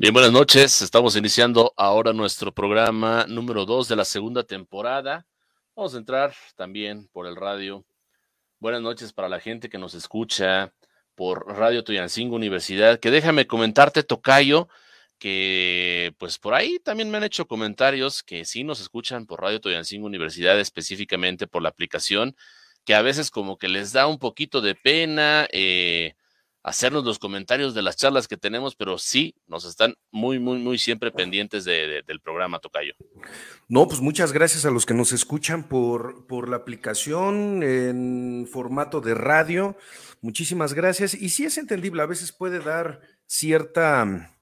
Bien, buenas noches. Estamos iniciando ahora nuestro programa número dos de la segunda temporada. Vamos a entrar también por el radio. Buenas noches para la gente que nos escucha por Radio Toyancingo Universidad. Que déjame comentarte, Tocayo, que pues por ahí también me han hecho comentarios que sí nos escuchan por Radio Toyancingo Universidad, específicamente por la aplicación, que a veces como que les da un poquito de pena. Eh, hacernos los comentarios de las charlas que tenemos, pero sí nos están muy, muy, muy siempre pendientes del programa Tocayo. No, pues muchas gracias a los que nos escuchan por, por la aplicación en formato de radio. Muchísimas gracias. Y sí es entendible, a veces puede dar cierta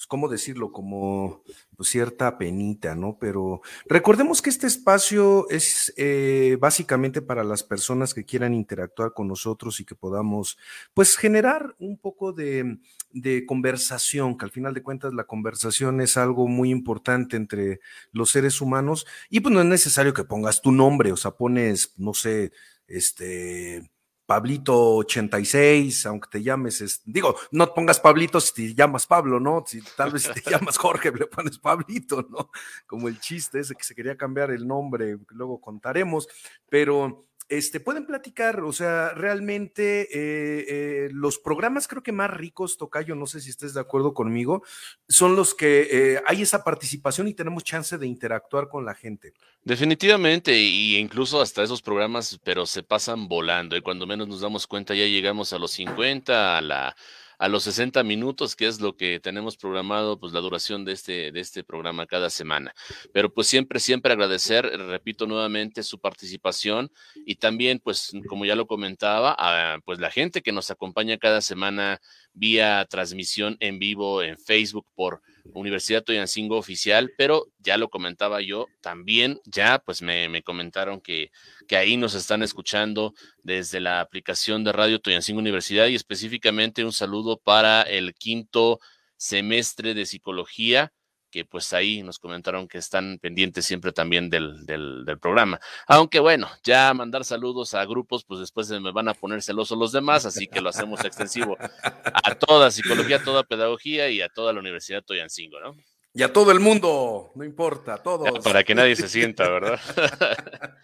pues, ¿cómo decirlo? Como pues, cierta penita, ¿no? Pero recordemos que este espacio es eh, básicamente para las personas que quieran interactuar con nosotros y que podamos, pues, generar un poco de, de conversación, que al final de cuentas la conversación es algo muy importante entre los seres humanos y pues no es necesario que pongas tu nombre, o sea, pones, no sé, este Pablito 86, aunque te llames, digo, no pongas Pablito si te llamas Pablo, ¿no? Si tal vez te llamas Jorge, le pones Pablito, ¿no? Como el chiste ese que se quería cambiar el nombre, luego contaremos, pero este, pueden platicar, o sea, realmente eh, eh, los programas creo que más ricos, Tocayo, no sé si estés de acuerdo conmigo, son los que eh, hay esa participación y tenemos chance de interactuar con la gente. Definitivamente, y incluso hasta esos programas, pero se pasan volando, y cuando menos nos damos cuenta ya llegamos a los 50, a la a los 60 minutos, que es lo que tenemos programado, pues la duración de este, de este programa cada semana. Pero pues siempre, siempre agradecer, repito nuevamente, su participación y también, pues como ya lo comentaba, a, pues la gente que nos acompaña cada semana vía transmisión en vivo en Facebook por Universidad Toyancingo Oficial, pero ya lo comentaba yo, también ya pues me, me comentaron que, que, ahí nos están escuchando desde la aplicación de Radio Toyancingo Universidad y específicamente un saludo para el quinto semestre de psicología que pues ahí nos comentaron que están pendientes siempre también del, del, programa. Aunque bueno, ya mandar saludos a grupos, pues después se me van a poner celosos los demás, así que lo hacemos extensivo a toda psicología, a toda pedagogía y a toda la Universidad Toyancingo, ¿no? Y a todo el mundo, no importa, a todos. para que nadie se sienta, ¿verdad?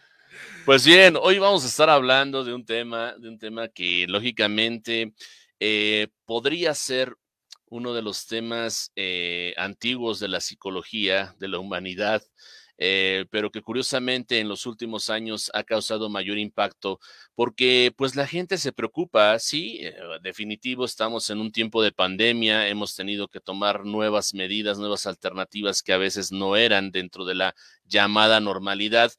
pues bien, hoy vamos a estar hablando de un tema, de un tema que lógicamente eh, podría ser uno de los temas eh, antiguos de la psicología, de la humanidad, eh, pero que curiosamente en los últimos años ha causado mayor impacto porque pues la gente se preocupa, sí, eh, definitivo estamos en un tiempo de pandemia, hemos tenido que tomar nuevas medidas, nuevas alternativas que a veces no eran dentro de la llamada normalidad,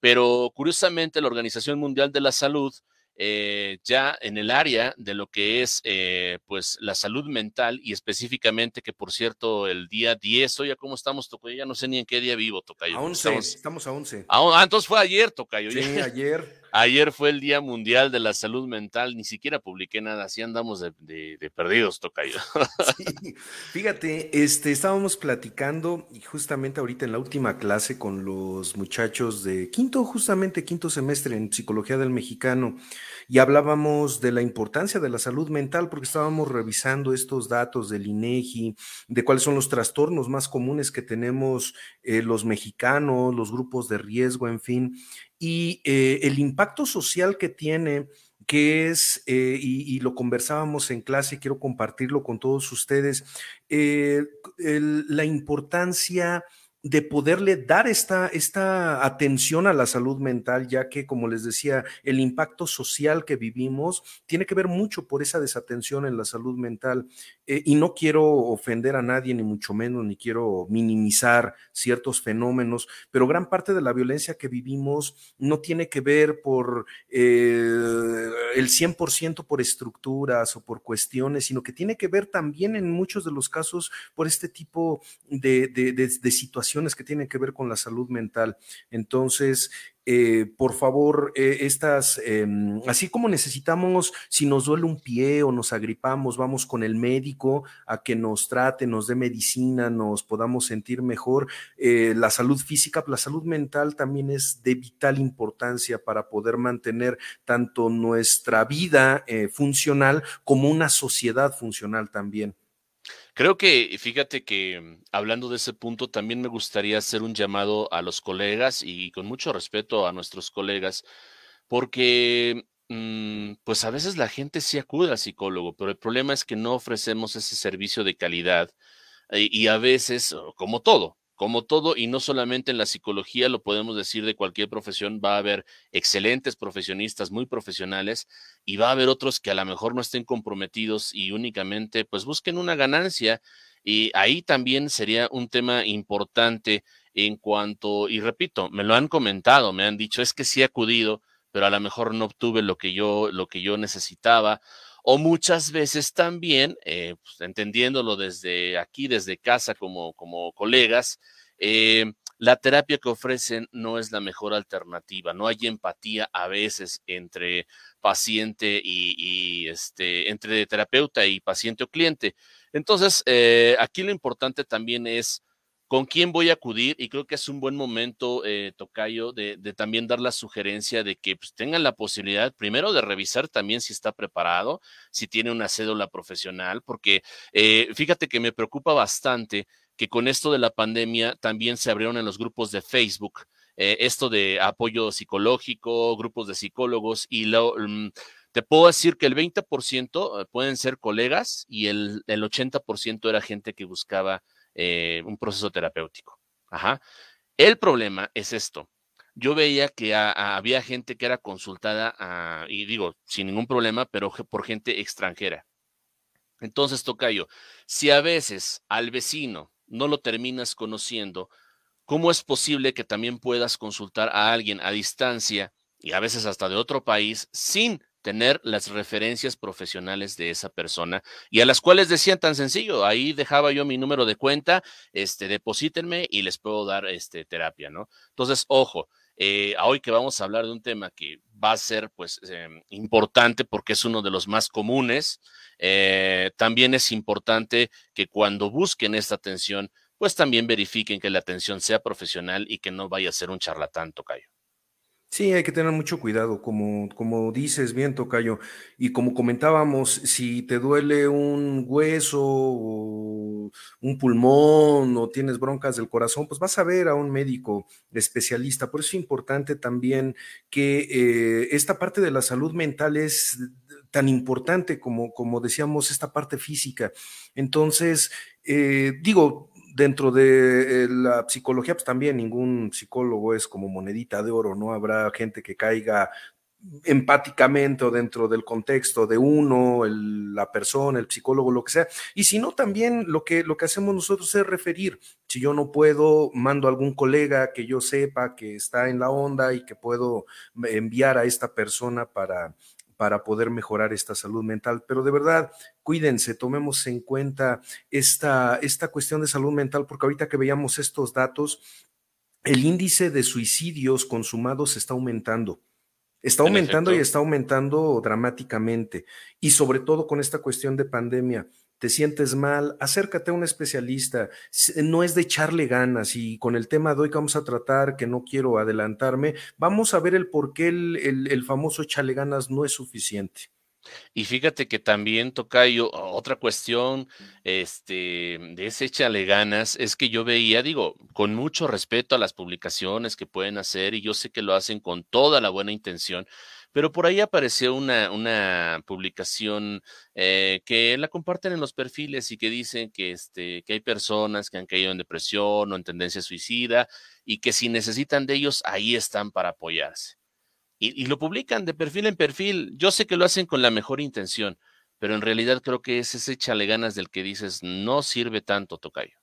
pero curiosamente la Organización Mundial de la Salud eh, ya en el área de lo que es eh, pues la salud mental y específicamente que por cierto el día 10, oye, ¿cómo estamos, Tocayo? Ya no sé ni en qué día vivo, Tocayo. A 11, estamos, a 11. ah, entonces fue ayer, Tocayo. Sí, ayer. Ayer fue el Día Mundial de la Salud Mental, ni siquiera publiqué nada, así andamos de, perdidos, Tocayo. Sí, fíjate, este, estábamos platicando y justamente ahorita en la última clase con los muchachos de quinto, justamente quinto semestre en Psicología del Mexicano, y hablábamos de la importancia de la salud mental porque estábamos revisando estos datos del INEGI, de cuáles son los trastornos más comunes que tenemos eh, los mexicanos, los grupos de riesgo, en fin, y eh, el impacto social que tiene que es, eh, y, lo conversábamos en clase, quiero compartirlo con todos ustedes, la importancia de poderle dar esta, esta atención a la salud mental, ya que, como les decía, el impacto social que vivimos tiene que ver mucho por esa desatención en la salud mental. Eh, y no quiero ofender a nadie, ni mucho menos, ni quiero minimizar ciertos fenómenos, pero gran parte de la violencia que vivimos no tiene que ver por eh, el 100% por estructuras o por cuestiones, sino que tiene que ver también en muchos de los casos por este tipo de, de situaciones que tienen que ver con la salud mental. Entonces, eh, por favor, eh, estas, em, así como necesitamos, si nos duele un pie o nos agripamos, vamos con el médico a que nos trate, nos dé medicina, nos podamos sentir mejor. Eh, la salud física, la salud mental también es de vital importancia para poder mantener tanto nuestra vida funcional como una sociedad funcional también. Creo que, fíjate que mm, hablando de ese punto, también me gustaría hacer un llamado a los colegas y con mucho respeto a nuestros colegas, porque mm, pues a veces la gente sí acude al psicólogo, pero el problema es que no ofrecemos ese servicio de calidad eh, y a veces, como todo, como todo, y no solamente en la psicología, lo podemos decir de cualquier profesión, va a haber excelentes profesionistas, muy profesionales, y va a haber otros que a lo mejor no estén comprometidos y únicamente pues busquen una ganancia. Y ahí también sería un tema importante en cuanto, y repito, me lo han comentado, me han dicho, es que sí he acudido, pero a lo mejor no obtuve lo que yo, lo que yo necesitaba o muchas veces también, eh, pues, entendiéndolo desde aquí, desde casa, como, como colegas, eh, la terapia que ofrecen no es la mejor alternativa. No hay empatía a veces entre paciente y, este, entre terapeuta y paciente o cliente. Entonces, eh, aquí lo importante también es con quién voy a acudir y creo que es un buen momento, eh, Tocayo, de, también dar la sugerencia de que pues, tengan la posibilidad primero de revisar también si está preparado, si tiene una cédula profesional, porque eh, fíjate que me preocupa bastante que con esto de la pandemia también se abrieron en los grupos de Facebook. Eh, esto de apoyo psicológico, grupos de psicólogos y mm, te puedo decir que el 20% pueden ser colegas y el, el 80% era gente que buscaba eh, un proceso terapéutico. Ajá. El problema es esto. Yo veía que había gente que era consultada, ah, y digo, sin ningún problema, pero por gente extranjera. Entonces, Tocayo, si a veces al vecino no lo terminas conociendo, ¿cómo es posible que también puedas consultar a alguien a distancia y a veces hasta de otro país sin tener las referencias profesionales de esa persona y a las cuales decían tan sencillo, ahí dejaba yo mi número de cuenta, este, deposítenme y les puedo dar este, terapia, ¿no? Entonces, ojo, eh, hoy que vamos a hablar de un tema que va a ser pues em, importante porque es uno de los más comunes, eh, también es importante que cuando busquen esta atención, pues también verifiquen que la atención sea profesional y que no vaya a ser un charlatán, Tocayo. Sí, hay que tener mucho cuidado, como, como dices bien, Tocayo. Y como comentábamos, si te duele un hueso o un pulmón o tienes broncas del corazón, pues vas a ver a un médico especialista. Por eso es importante también que eh, esta parte de la salud mental es tan importante como, como decíamos, esta parte física. Entonces, eh, digo, dentro de eh, la psicología, pues también ningún psicólogo es como monedita de oro, ¿no? Habrá gente que caiga empáticamente o dentro del contexto de uno, la persona, el psicólogo, lo que sea. Y si no, también lo que, lo que hacemos nosotros es referir. Si yo no puedo, mando a algún colega que yo sepa que está en la onda y que puedo enviar a esta persona para, para poder mejorar esta salud mental. Pero de verdad, cuídense, tomemos en cuenta esta, esta cuestión de salud mental, porque ahorita que veíamos estos datos, el índice de suicidios consumados está aumentando. Está aumentando y está aumentando dramáticamente. Y sobre todo con esta cuestión de pandemia te sientes mal, acércate a un especialista. No es de echarle ganas y con el tema de hoy que vamos a tratar, que no quiero adelantarme, vamos a ver el por qué el, el, famoso echarle ganas no es suficiente. Y fíjate que también, Tocayo, otra cuestión este, de ese échale ganas es que yo veía, digo, con mucho respeto a las publicaciones que pueden hacer, y yo sé que lo hacen con toda la buena intención, pero por ahí apareció una, una publicación eh, que la comparten en los perfiles y que dicen que, este, que hay personas que han caído en depresión o en tendencia suicida y que si necesitan de ellos, ahí están para apoyarse. Y, lo publican de perfil en perfil. Yo sé que lo hacen con la mejor intención, pero en realidad creo que es ese chale ganas del que dices, no sirve tanto, Tocayo.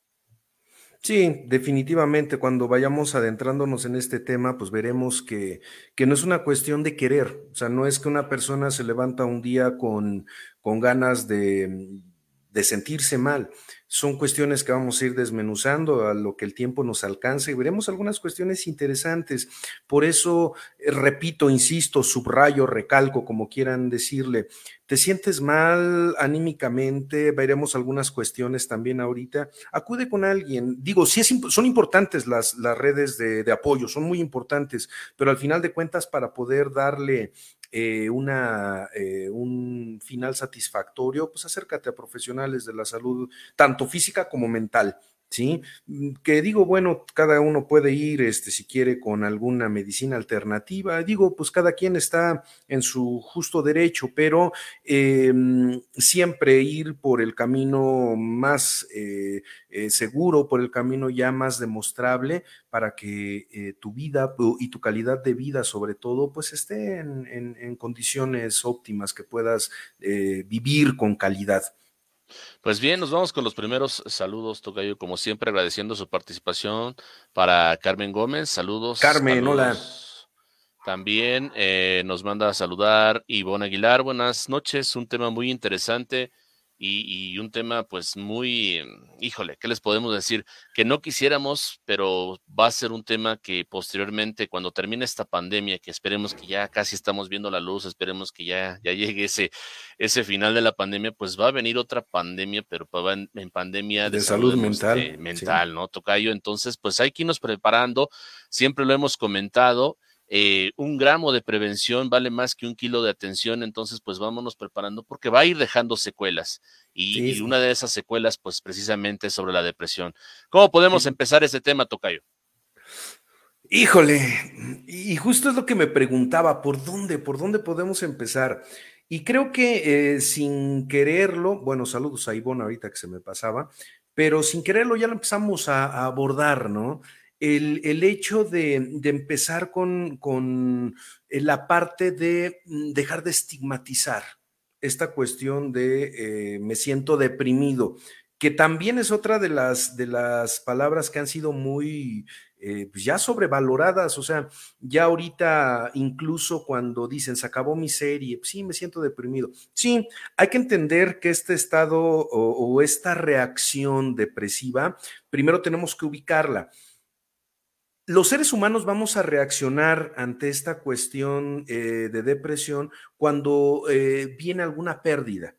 Sí, definitivamente, cuando vayamos adentrándonos en este tema, pues veremos que, que, no es una cuestión de querer, o sea, no es que una persona se levanta un día con, con ganas de, de sentirse mal, son cuestiones que vamos a ir desmenuzando a lo que el tiempo nos alcance y veremos algunas cuestiones interesantes. Por eso, eh, repito, insisto, subrayo, recalco, como quieran decirle, te sientes mal anímicamente, veremos algunas cuestiones también ahorita, acude con alguien. Digo, sí son importantes las, las redes de, de apoyo, son muy importantes, pero al final de cuentas, para poder darle eh, una, eh, un final satisfactorio, pues acércate a profesionales de la salud, tanto física como mental. ¿Sí? Mm, que digo, bueno, cada uno puede ir, este, si quiere, con alguna medicina alternativa. Digo, pues cada quien está en su justo derecho, pero em, siempre ir por el camino más eh, eh, seguro, por el camino ya más demostrable para que eh, tu vida y tu calidad de vida, sobre todo, pues esté en condiciones óptimas, que puedas vivir con calidad. Pues bien, nos vamos con los primeros saludos, Tocayo, como siempre, agradeciendo su participación para Carmen Gómez. Saludos. Carmen, hola. También eh, nos manda a saludar Ivonne Aguilar. Buenas noches, un tema muy interesante y, un tema pues muy, híjole, ¿qué les podemos decir? Que no quisiéramos, pero va a ser un tema que posteriormente, cuando termine esta pandemia, que esperemos que ya casi estamos viendo la luz, esperemos que ya, ya llegue ese, ese final de la pandemia, pues va a venir otra pandemia, pero en, en pandemia de, salud, mental. Este, mental, ¿no? Tocayo, entonces pues hay que irnos preparando, siempre lo hemos comentado. Eh, un gramo de prevención vale más que un kilo de atención, entonces pues vámonos preparando porque va a ir dejando secuelas y, una de esas secuelas pues precisamente es sobre la depresión. ¿Cómo podemos empezar ese tema, Tocayo? Híjole, y justo es lo que me preguntaba, ¿por dónde, por dónde podemos empezar? Y creo que eh, sin quererlo, bueno, saludos a Ivonne ahorita que se me pasaba, pero sin quererlo ya lo empezamos a abordar, ¿no? El, hecho de, empezar con, eh, la parte de mm, dejar de estigmatizar esta cuestión de eh, me siento deprimido, que también es otra de las, de las palabras que han sido muy eh, pues ya sobrevaloradas, o sea, ya ahorita incluso cuando dicen se acabó mi serie, sí, me siento deprimido. Sí, hay que entender que este estado o esta reacción depresiva, primero tenemos que ubicarla los seres humanos vamos a reaccionar ante esta cuestión eh, de depresión cuando eh, viene alguna pérdida.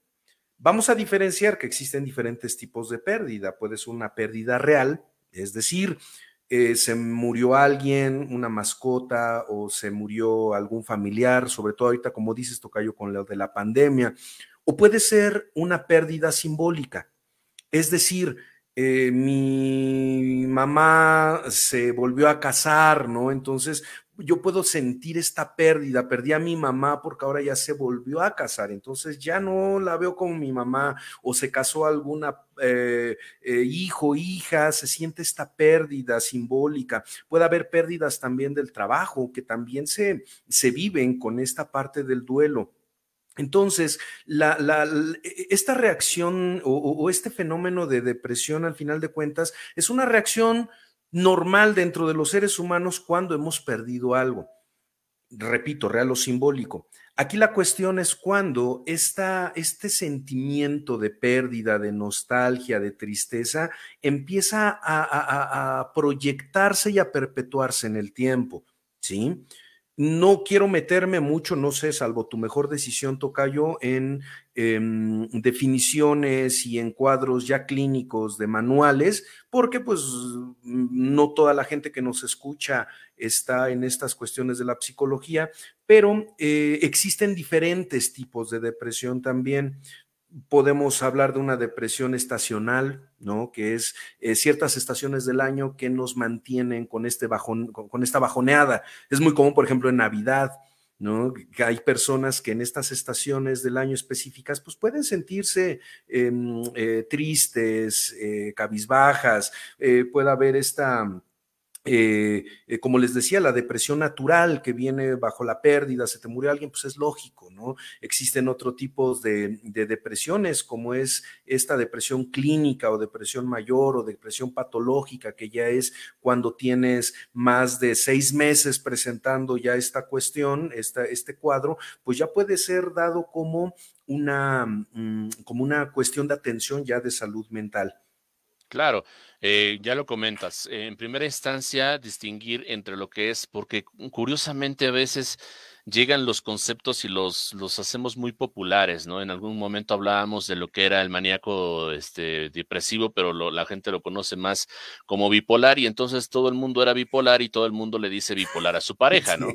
Vamos a diferenciar que existen diferentes tipos de pérdida. Puede ser una pérdida real, es decir, eh, se murió alguien, una mascota, o se murió algún familiar, sobre todo ahorita, como dices, Tocayo, con lo de la pandemia, o puede ser una pérdida simbólica, es decir, eh, mi mamá se volvió a casar, ¿no? Entonces yo puedo sentir esta pérdida, perdí a mi mamá porque ahora ya se volvió a casar, entonces ya no la veo como mi mamá o se casó alguna eh, eh, hijo, hija, se siente esta pérdida simbólica. Puede haber pérdidas también del trabajo que también se, se viven con esta parte del duelo. Entonces, e, esta reacción o, este fenómeno de depresión, al final de cuentas, es una reacción normal dentro de los seres humanos cuando hemos perdido algo. Repito, real o simbólico. Aquí la cuestión es cuando este sentimiento de pérdida, de nostalgia, de tristeza, empieza a, a proyectarse y a perpetuarse en el tiempo. ¿Sí? No quiero meterme mucho, no sé, salvo tu mejor decisión, Tocayo, en em, definiciones y en cuadros ya clínicos de manuales, porque pues no toda la gente que nos escucha está en estas cuestiones de la psicología, pero eh, existen diferentes tipos de depresión también podemos hablar de una depresión estacional, ¿no? Que es eh, ciertas estaciones del año que nos mantienen con, este bajón, con, esta bajoneada. Es muy común, por ejemplo, en Navidad, ¿no? Que hay personas que en estas estaciones del año específicas, pues pueden sentirse em, eh, tristes, eh, cabizbajas, puede haber esta eh, eh, como les decía, la depresión natural que viene bajo la pérdida, se te murió alguien, pues es lógico, ¿no? Existen otro tipos de, depresiones, como es esta depresión clínica o depresión mayor o depresión patológica, que ya es cuando tienes más de seis meses presentando ya esta cuestión, esta, este cuadro, pues ya puede ser dado como una, mm, como una cuestión de atención ya de salud mental. Claro, eh, ya lo comentas. En primera instancia, distinguir entre lo que es, porque curiosamente a veces llegan los conceptos y los, los hacemos muy populares, ¿no? En algún momento hablábamos de lo que era el maníaco este, depresivo, pero la gente lo conoce más como bipolar y entonces todo el mundo era bipolar y todo el mundo le dice bipolar a su pareja, ¿no?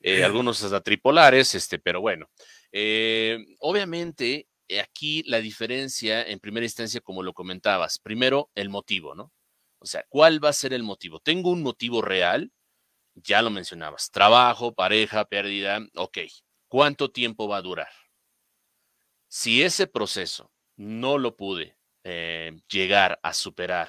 Eh, algunos hasta tripolares, este, pero bueno. Eh, obviamente aquí la diferencia en primera instancia, como lo comentabas, primero el motivo, ¿no? O sea, ¿cuál va a ser el motivo? ¿Tengo un motivo real? Ya lo mencionabas, trabajo, pareja, pérdida, ok. ¿Cuánto tiempo va a durar? Si ese proceso no lo pude eh, llegar a superar,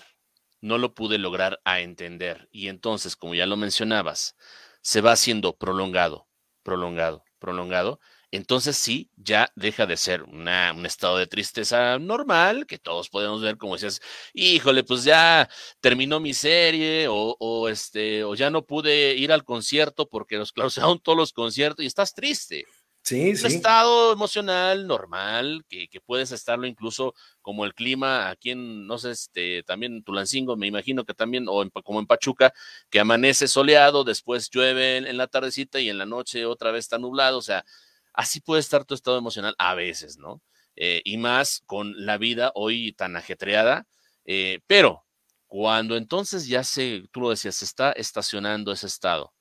no lo pude lograr a entender, y entonces, como ya lo mencionabas, se va haciendo prolongado, prolongado, prolongado, entonces sí, ya deja de ser un estado de tristeza normal, que todos podemos ver como decías, híjole, pues ya terminó mi serie, o, este, o ya no pude ir al concierto porque nos clausuraron todos los conciertos y estás triste. Sí, un estado emocional normal, que, que, puedes estarlo incluso como el clima aquí en, no sé, este, también en Tulancingo, me imagino que también, o como en Pachuca, que amanece soleado, después llueve en, la tardecita y en la noche otra vez está nublado, o sea, así puede estar tu estado emocional a veces, ¿no? Eh, y más con la vida hoy tan ajetreada, eh, pero cuando entonces ya se, tú lo decías, se está estacionando ese estado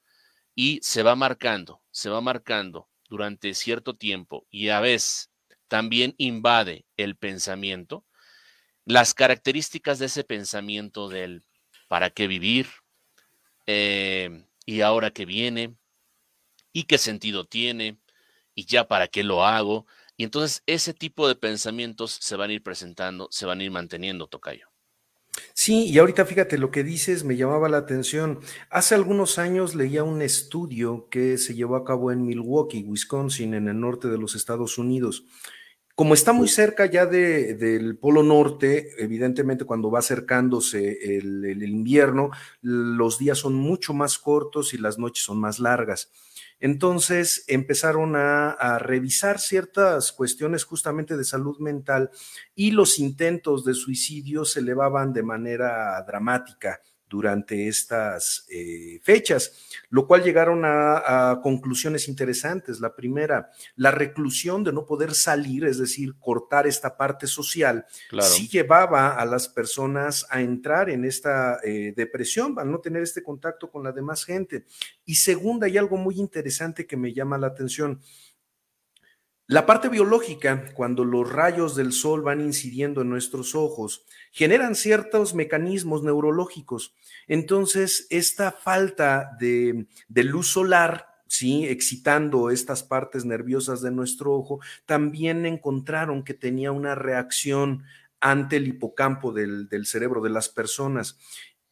y se va marcando, se va marcando durante cierto tiempo y a veces también invade el pensamiento, las características de ese pensamiento del para qué vivir eh, y ahora qué viene y qué sentido tiene y ya para qué lo hago. Y entonces ese tipo de pensamientos se van a ir presentando, se van a ir manteniendo, Tocayo. Sí, y ahorita fíjate, lo que dices me llamaba la atención. Hace algunos años leía un estudio que se llevó a cabo en Milwaukee, Wisconsin, en el norte de los Estados Unidos. Como está muy cerca ya del Polo Norte, evidentemente cuando va acercándose el invierno, los días son mucho más cortos y las noches son más largas. Entonces empezaron a, revisar ciertas cuestiones justamente de salud mental y los intentos de suicidio se elevaban de manera dramática durante estas eh, fechas, lo cual llegaron a, conclusiones interesantes. La primera, la reclusión de no poder salir, es decir, cortar esta parte social, sí llevaba a las personas a entrar en esta eh, depresión, al no tener este contacto con la demás gente. Y segunda, hay algo muy interesante que me llama la atención. La parte biológica, cuando los rayos del sol van incidiendo en nuestros ojos, generan ciertos mecanismos neurológicos. Entonces, esta falta de, luz solar ¿sí? excitando estas partes nerviosas de nuestro ojo, también encontraron que tenía una reacción ante el hipocampo del, del cerebro de las personas.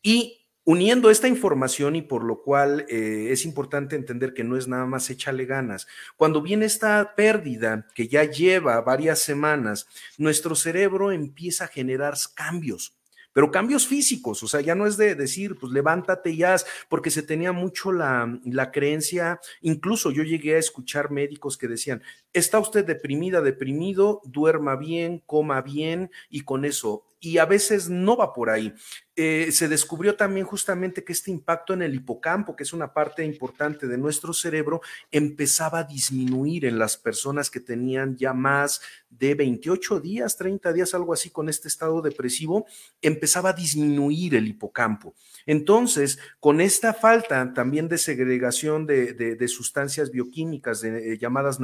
Y Uniendo esta información y por lo cual eh, es importante entender que no es nada más échale ganas, cuando viene esta pérdida que ya lleva varias semanas, nuestro cerebro empieza a generar cambios pero cambios físicos, o sea, ya no es de decir, pues levántate y haz, porque se tenía mucho la, la, creencia, incluso yo llegué a escuchar médicos que decían, está usted deprimida, deprimido, duerma bien, coma bien y con eso y a veces no va por ahí. Eh, se descubrió también justamente que este impacto en el hipocampo, que es una parte importante de nuestro cerebro, empezaba a disminuir en las personas que tenían ya más de 28 días, 30 días, algo así con este estado depresivo, empezaba a disminuir el hipocampo. Entonces, con esta falta también de segregación de, sustancias bioquímicas de, eh, llamadas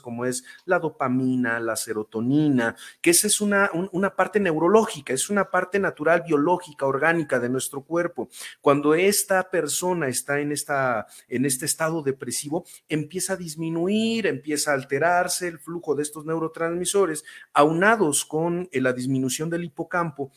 como es la dopamina, la serotonina, que esa es una, una parte neurológica, es una parte natural, biológica, orgánica de nuestro cuerpo. Cuando esta persona está en, esta, en este estado depresivo, empieza a disminuir, empieza a alterarse el flujo de estos neurotransmisores, aunados con eh, la disminución del hipocampo,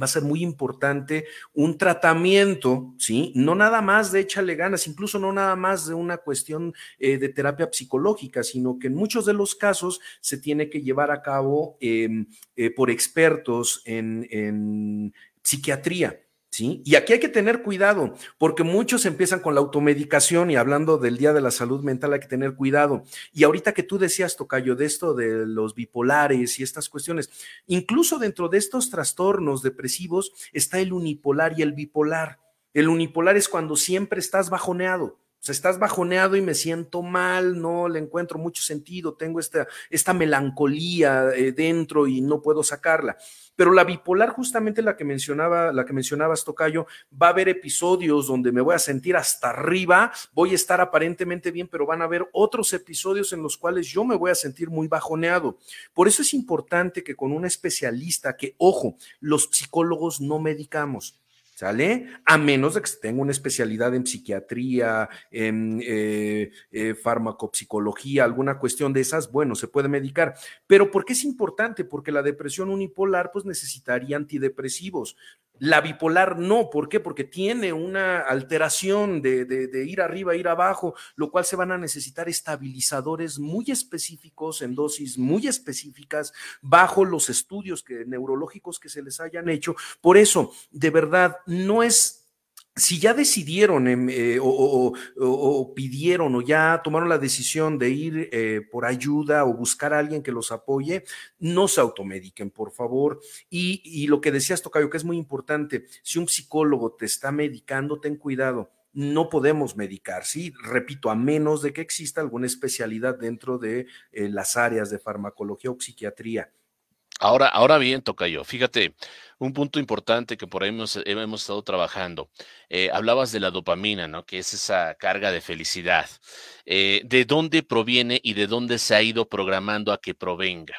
va a ser muy importante un tratamiento, ¿sí? No nada más de échale ganas, incluso no nada más de una cuestión eh, de terapia psicológica, sino que en muchos de los casos se tiene que llevar a cabo em, eh, por expertos en, en psiquiatría. ¿Sí? Y aquí hay que tener cuidado, porque muchos empiezan con la automedicación y hablando del Día de la Salud Mental hay que tener cuidado. Y ahorita que tú decías, Tocayo, de esto de los bipolares y estas cuestiones, incluso dentro de estos trastornos depresivos está el unipolar y el bipolar. El unipolar es cuando siempre estás bajoneado, sea, estás bajoneado y me siento mal, no le encuentro mucho sentido, tengo esta, esta melancolía eh, dentro y no puedo sacarla. Pero la bipolar, justamente la que mencionaba, la que mencionabas, Tocayo, va a haber episodios donde me voy a sentir hasta arriba, voy a estar aparentemente bien, pero van a haber otros episodios en los cuales yo me voy a sentir muy bajoneado. Por eso es importante que con un especialista, que, ojo, los psicólogos no medicamos. ¿Sale? A menos de que tenga una especialidad en psiquiatría, en eh, eh, farmacopsicología, alguna cuestión de esas, bueno, se puede medicar. Pero ¿por qué es importante? Porque la depresión unipolar, pues necesitaría antidepresivos. La bipolar no, ¿por qué? Porque tiene una alteración de, ir arriba, ir abajo, lo cual se van a necesitar estabilizadores muy específicos, en dosis muy específicas, bajo los estudios que, neurológicos que se les hayan hecho. Por eso, de verdad, no es si ya decidieron eh, o, pidieron o ya tomaron la decisión de ir eh, por ayuda o buscar a alguien que los apoye, no se automediquen, por favor. Y, y lo que decías, Tocayo, que es muy importante, si un psicólogo te está medicando, ten cuidado no podemos medicar, sí, repito, a menos de que exista alguna especialidad dentro de eh, las áreas de farmacología o psiquiatría. Ahora, ahora bien, Tocayo, fíjate, un punto importante que por ahí hemos, estado trabajando. Eh, hablabas de la dopamina, ¿no? Que es esa carga de felicidad. Eh, ¿De dónde proviene y de dónde se ha ido programando a que provenga?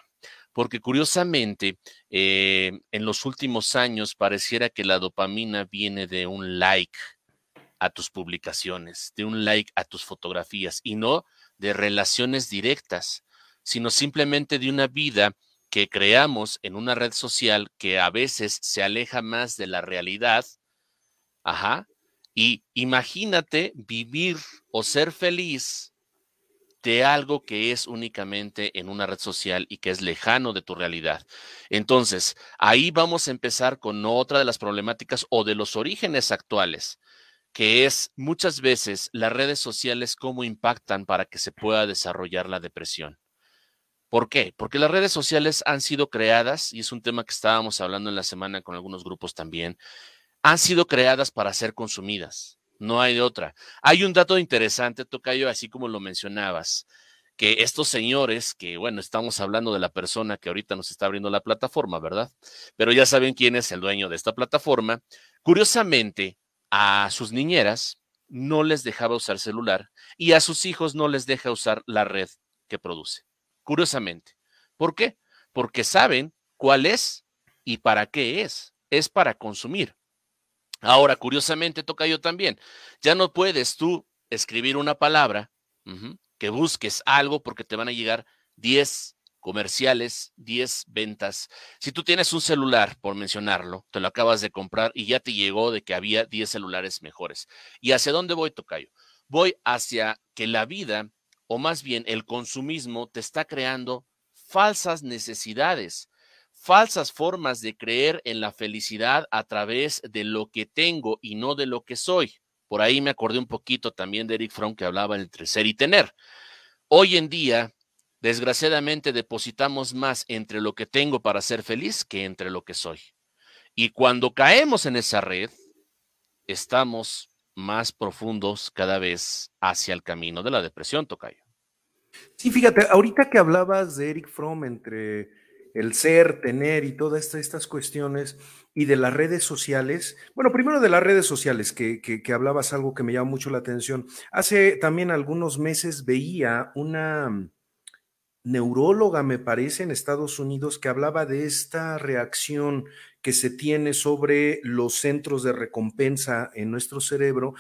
Porque curiosamente, eh, en los últimos años pareciera que la dopamina viene de un like a tus publicaciones, de un like a tus fotografías y no de relaciones directas, sino simplemente de una vida que creamos en una red social que a veces se aleja más de la realidad, ajá, y imagínate vivir o ser feliz de algo que es únicamente en una red social y que es lejano de tu realidad. Entonces, ahí vamos a empezar con otra de las problemáticas o de los orígenes actuales, que es muchas veces las redes sociales cómo impactan para que se pueda desarrollar la depresión. ¿Por qué? Porque las redes sociales han sido creadas, y es un tema que estábamos hablando en la semana con algunos grupos también, han sido creadas para ser consumidas. No hay de otra. Hay un dato interesante, Tocayo, así como lo mencionabas, que estos señores, que bueno, estamos hablando de la persona que ahorita nos está abriendo la plataforma, ¿verdad? Pero ya saben quién es el dueño de esta plataforma. Curiosamente, a sus niñeras no les dejaba usar celular y a sus hijos no les deja usar la red que produce curiosamente. ¿Por qué? Porque saben cuál es y para qué es. Es para consumir. Ahora, curiosamente, toca yo también. Ya no puedes tú escribir una palabra que busques algo porque te van a llegar 10 comerciales, 10 ventas. Si tú tienes un celular, por mencionarlo, te lo acabas de comprar y ya te llegó de que había 10 celulares mejores. ¿Y hacia dónde voy, Tocayo? Voy hacia que la vida o más bien el consumismo te está creando falsas necesidades, falsas formas de creer en la felicidad a través de lo que tengo y no de lo que soy. Por ahí me acordé un poquito también de Eric Fromm que hablaba entre ser y tener. Hoy en día, desgraciadamente, depositamos más entre lo que tengo para ser feliz que entre lo que soy. Y cuando caemos en esa red, estamos más profundos cada vez hacia el camino de la depresión, Tocayo. Sí, fíjate, ahorita que hablabas de Eric Fromm entre el ser, tener y todas estas cuestiones y de las redes sociales, bueno, primero de las redes sociales, que, que, hablabas algo que me llama mucho la atención. Hace también algunos meses veía una neuróloga, me parece, en Estados Unidos, que hablaba de esta reacción que se tiene sobre los centros de recompensa en nuestro cerebro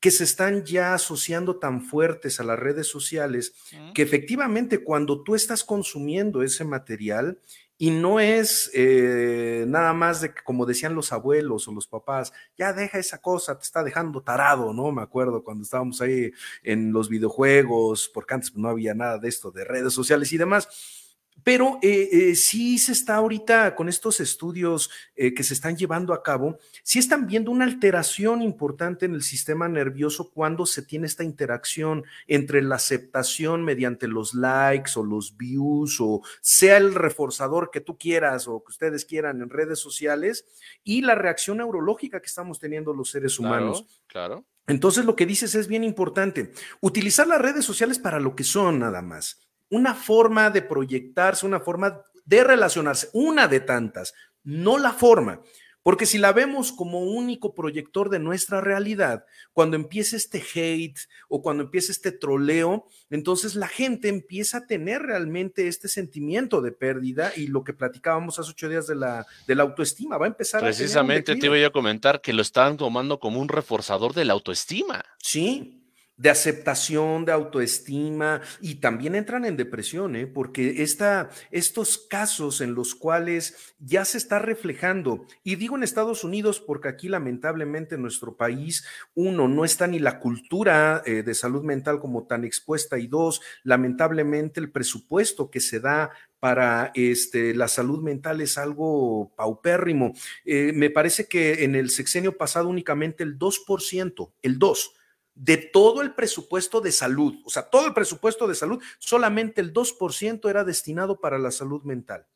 que se están ya asociando tan fuertes a las redes sociales que efectivamente cuando tú estás consumiendo ese material y no es eh, nada más de que, como decían los abuelos o los papás, ya deja esa cosa, te está dejando tarado, ¿no? Me acuerdo cuando estábamos ahí en los videojuegos, porque antes no había nada de esto, de redes sociales y demás pero eh, eh, sí se está ahorita con estos estudios eh, que se están llevando a cabo, sí están viendo una alteración importante en el sistema nervioso cuando se tiene esta interacción entre la aceptación mediante los likes o los views o sea el reforzador que tú quieras o que ustedes quieran en redes sociales y la reacción neurológica que estamos teniendo los seres humanos. Claro. Entonces lo que dices es bien importante. Utilizar las redes sociales para lo que son nada más. Una forma de proyectarse, una forma de relacionarse, una de tantas, no la forma. Porque si la vemos como único proyector de nuestra realidad, cuando empieza este hate o cuando empieza este troleo, entonces la gente empieza a tener realmente este sentimiento de pérdida y lo que platicábamos hace ocho días de la, de la autoestima va a empezar Precisamente te iba a comentar que lo están tomando como un reforzador de la autoestima. Sí, de aceptación, de autoestima y también entran en depresión, ¿eh? porque esta, estos casos en los cuales ya se está reflejando, y digo en Estados Unidos porque aquí lamentablemente en nuestro país, uno, no está ni la cultura eh, de salud mental como tan expuesta y dos, lamentablemente el presupuesto que se da para este, la salud mental es algo paupérrimo. Eh, me parece que en el sexenio pasado únicamente el 2%, el 2%, de todo el presupuesto de salud, o sea, todo el presupuesto de salud, solamente el 2% era destinado para la salud mental.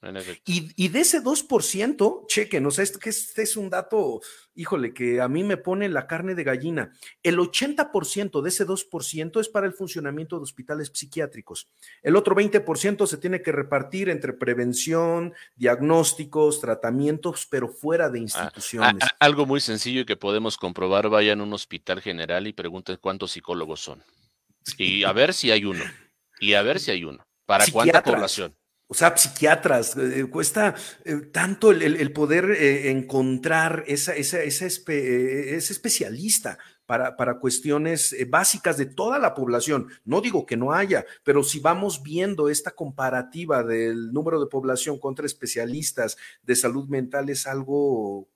Y, y, de ese 2%, chequen, o sea, este, este es un dato híjole, que a mí me pone la carne de gallina. El 80% de ese 2% es para el funcionamiento de hospitales psiquiátricos. El otro 20% se tiene que repartir entre prevención, diagnósticos, tratamientos, pero fuera de ah, instituciones. algo muy sencillo que podemos comprobar, vayan a un hospital general y pregunten cuántos psicólogos son. Y a ver si hay uno. Y a ver si hay uno. ¿Para cuánta población? O sea, psiquiatras, eh, cuesta eh, tanto el, poder eh, encontrar esa, esa, esa ese especialista para, para cuestiones básicas de toda la población. No digo que no haya, pero si vamos viendo esta comparativa del número de población contra especialistas de salud mental es algo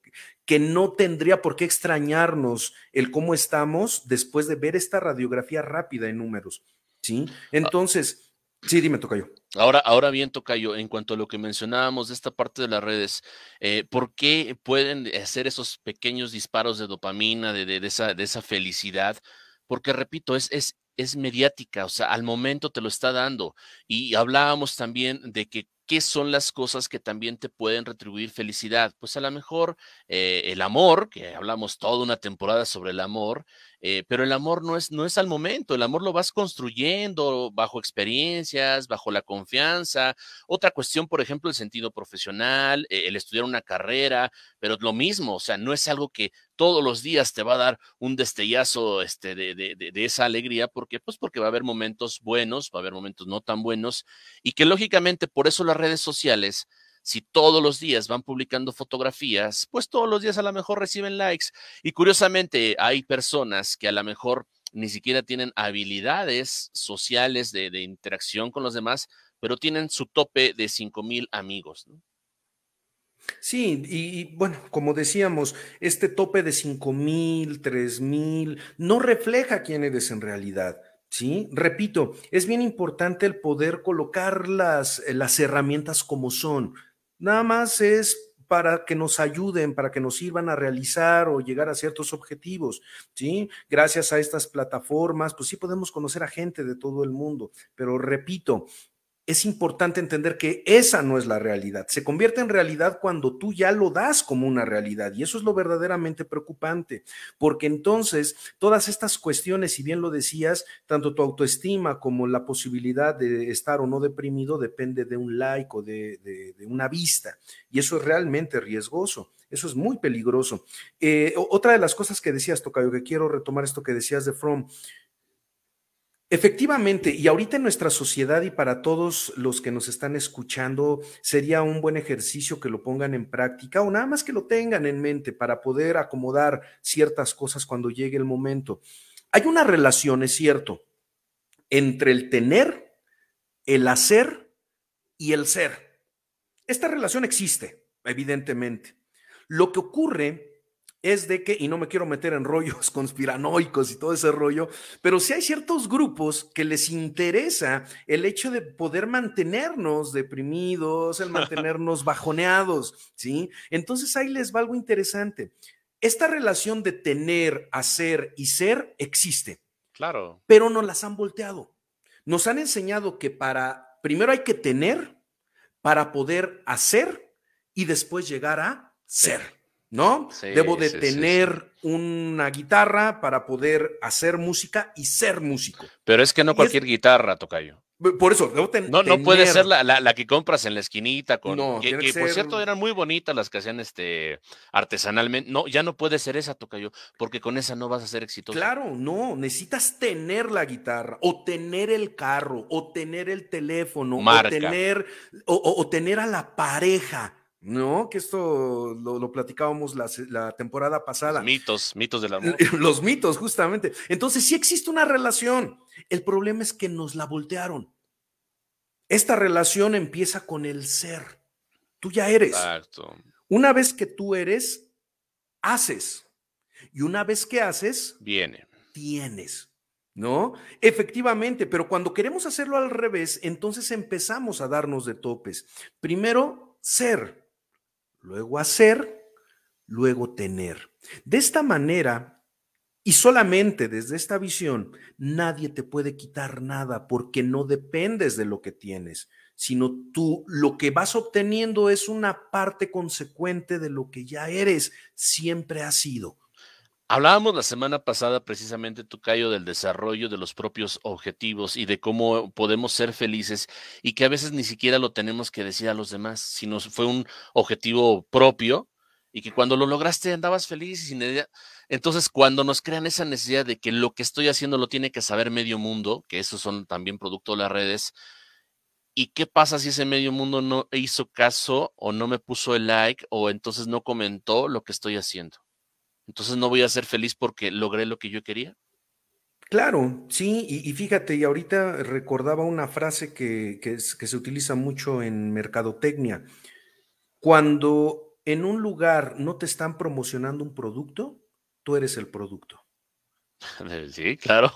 que no tendría por qué extrañarnos el cómo estamos después de ver esta radiografía rápida en números. ¿Sí? Ah. Entonces, Sí, dime, Tocayo. Ahora, ahora bien, Tocayo, en cuanto a lo que mencionábamos de esta parte de las redes, eh, ¿por qué pueden hacer esos pequeños disparos de dopamina, de, de, esa, de esa felicidad? Porque, repito, es, es, es mediática, o sea, al momento te lo está dando. Y hablábamos también de que ¿qué son las cosas que también te pueden retribuir felicidad? Pues a lo mejor eh, el amor, que hablamos toda una temporada sobre el amor, eh, pero el amor no es, no es al momento, el amor lo vas construyendo bajo experiencias, bajo la confianza. Otra cuestión, por ejemplo, el sentido profesional, eh, el estudiar una carrera, pero lo mismo, o sea, no es algo que todos los días te va a dar un destellazo este, de, de, de, esa alegría, porque pues porque va a haber momentos buenos, va a haber momentos no tan buenos, y que lógicamente por eso las redes sociales, si todos los días van publicando fotografías, pues todos los días a lo mejor reciben likes. Y curiosamente hay personas que a lo mejor ni siquiera tienen habilidades sociales de, interacción con los demás, pero tienen su tope de 5 mil amigos. Sí, y, bueno, como decíamos, este tope de cinco mil, tres mil, no refleja quién eres en realidad. Sí, repito, es bien importante el poder colocar las, las herramientas como son. Nada más es para que nos ayuden, para que nos sirvan a realizar o llegar a ciertos objetivos, ¿sí? Gracias a estas plataformas, pues sí podemos conocer a gente de todo el mundo, pero repito, es importante entender que esa no es la realidad. Se convierte en realidad cuando tú ya lo das como una realidad y eso es lo verdaderamente preocupante, porque entonces todas estas cuestiones, si bien lo decías, tanto tu autoestima como la posibilidad de estar o no deprimido depende de un like o de, una vista y eso es realmente riesgoso. Eso es muy peligroso. Eh, otra de las cosas que decías, Tocayo, que quiero retomar esto que decías de From, Efectivamente, y ahorita en nuestra sociedad y para todos los que nos están escuchando, sería un buen ejercicio que lo pongan en práctica o nada más que lo tengan en mente para poder acomodar ciertas cosas cuando llegue el momento. Hay una relación, es cierto, entre el tener, el hacer y el ser. Esta relación existe, evidentemente. Lo que ocurre es de que, y no me quiero meter en rollos conspiranoicos y todo ese rollo, pero si hay ciertos grupos que les interesa el hecho de poder mantenernos deprimidos, el mantenernos bajoneados, ¿sí? Entonces ahí les va algo interesante. Esta relación de tener, hacer y ser existe. Claro. Pero nos las han volteado. Nos han enseñado que para, primero hay que tener para poder hacer y después llegar a ser. ¿No? Debo de tener una guitarra para poder hacer música y ser músico. Pero es que no cualquier guitarra, Tocayo. Por eso, debo tener. No, no puede ser la, que compras en la esquinita con. No, que, por cierto eran muy bonitas las que hacían este artesanalmente. No, ya no puede ser esa, Tocayo, porque con esa no vas a ser exitoso. Claro, no. Necesitas tener la guitarra, o tener el carro, o tener el teléfono, o tener, o tener a la pareja ¿no? Que esto lo, platicábamos la, temporada pasada. mitos, mitos del amor. Los mitos, justamente. Entonces, sí existe una relación. El problema es que nos la voltearon. Esta relación empieza con el ser. Tú ya eres. Exacto. Una vez que tú eres, haces. Y una vez que haces, viene. Tienes. ¿No? Efectivamente, pero cuando queremos hacerlo al revés, entonces empezamos a darnos de topes. Primero, ser luego hacer, luego tener. De esta manera, y solamente desde esta visión, nadie te puede quitar nada porque no dependes de lo que tienes, sino tú lo que vas obteniendo es una parte consecuente de lo que ya eres, siempre has sido. Hablábamos la semana pasada precisamente, Tucayo, del desarrollo de los propios objetivos y de cómo podemos ser felices y que a veces ni siquiera lo tenemos que decir a los demás, sino fue un objetivo propio y que cuando lo lograste andabas feliz y sin. Entonces, cuando nos crean esa necesidad de que lo que estoy haciendo lo tiene que saber medio mundo, que esos son también producto de las redes, ¿y qué pasa si ese medio mundo no hizo caso o no me puso el like o entonces no comentó lo que estoy haciendo? Entonces no voy a ser feliz porque logré lo que yo quería. Claro, sí, y, fíjate, y ahorita recordaba una frase que, que, se utiliza mucho en mercadotecnia. Cuando en un lugar no te están promocionando un producto, tú eres el producto. Sí, claro.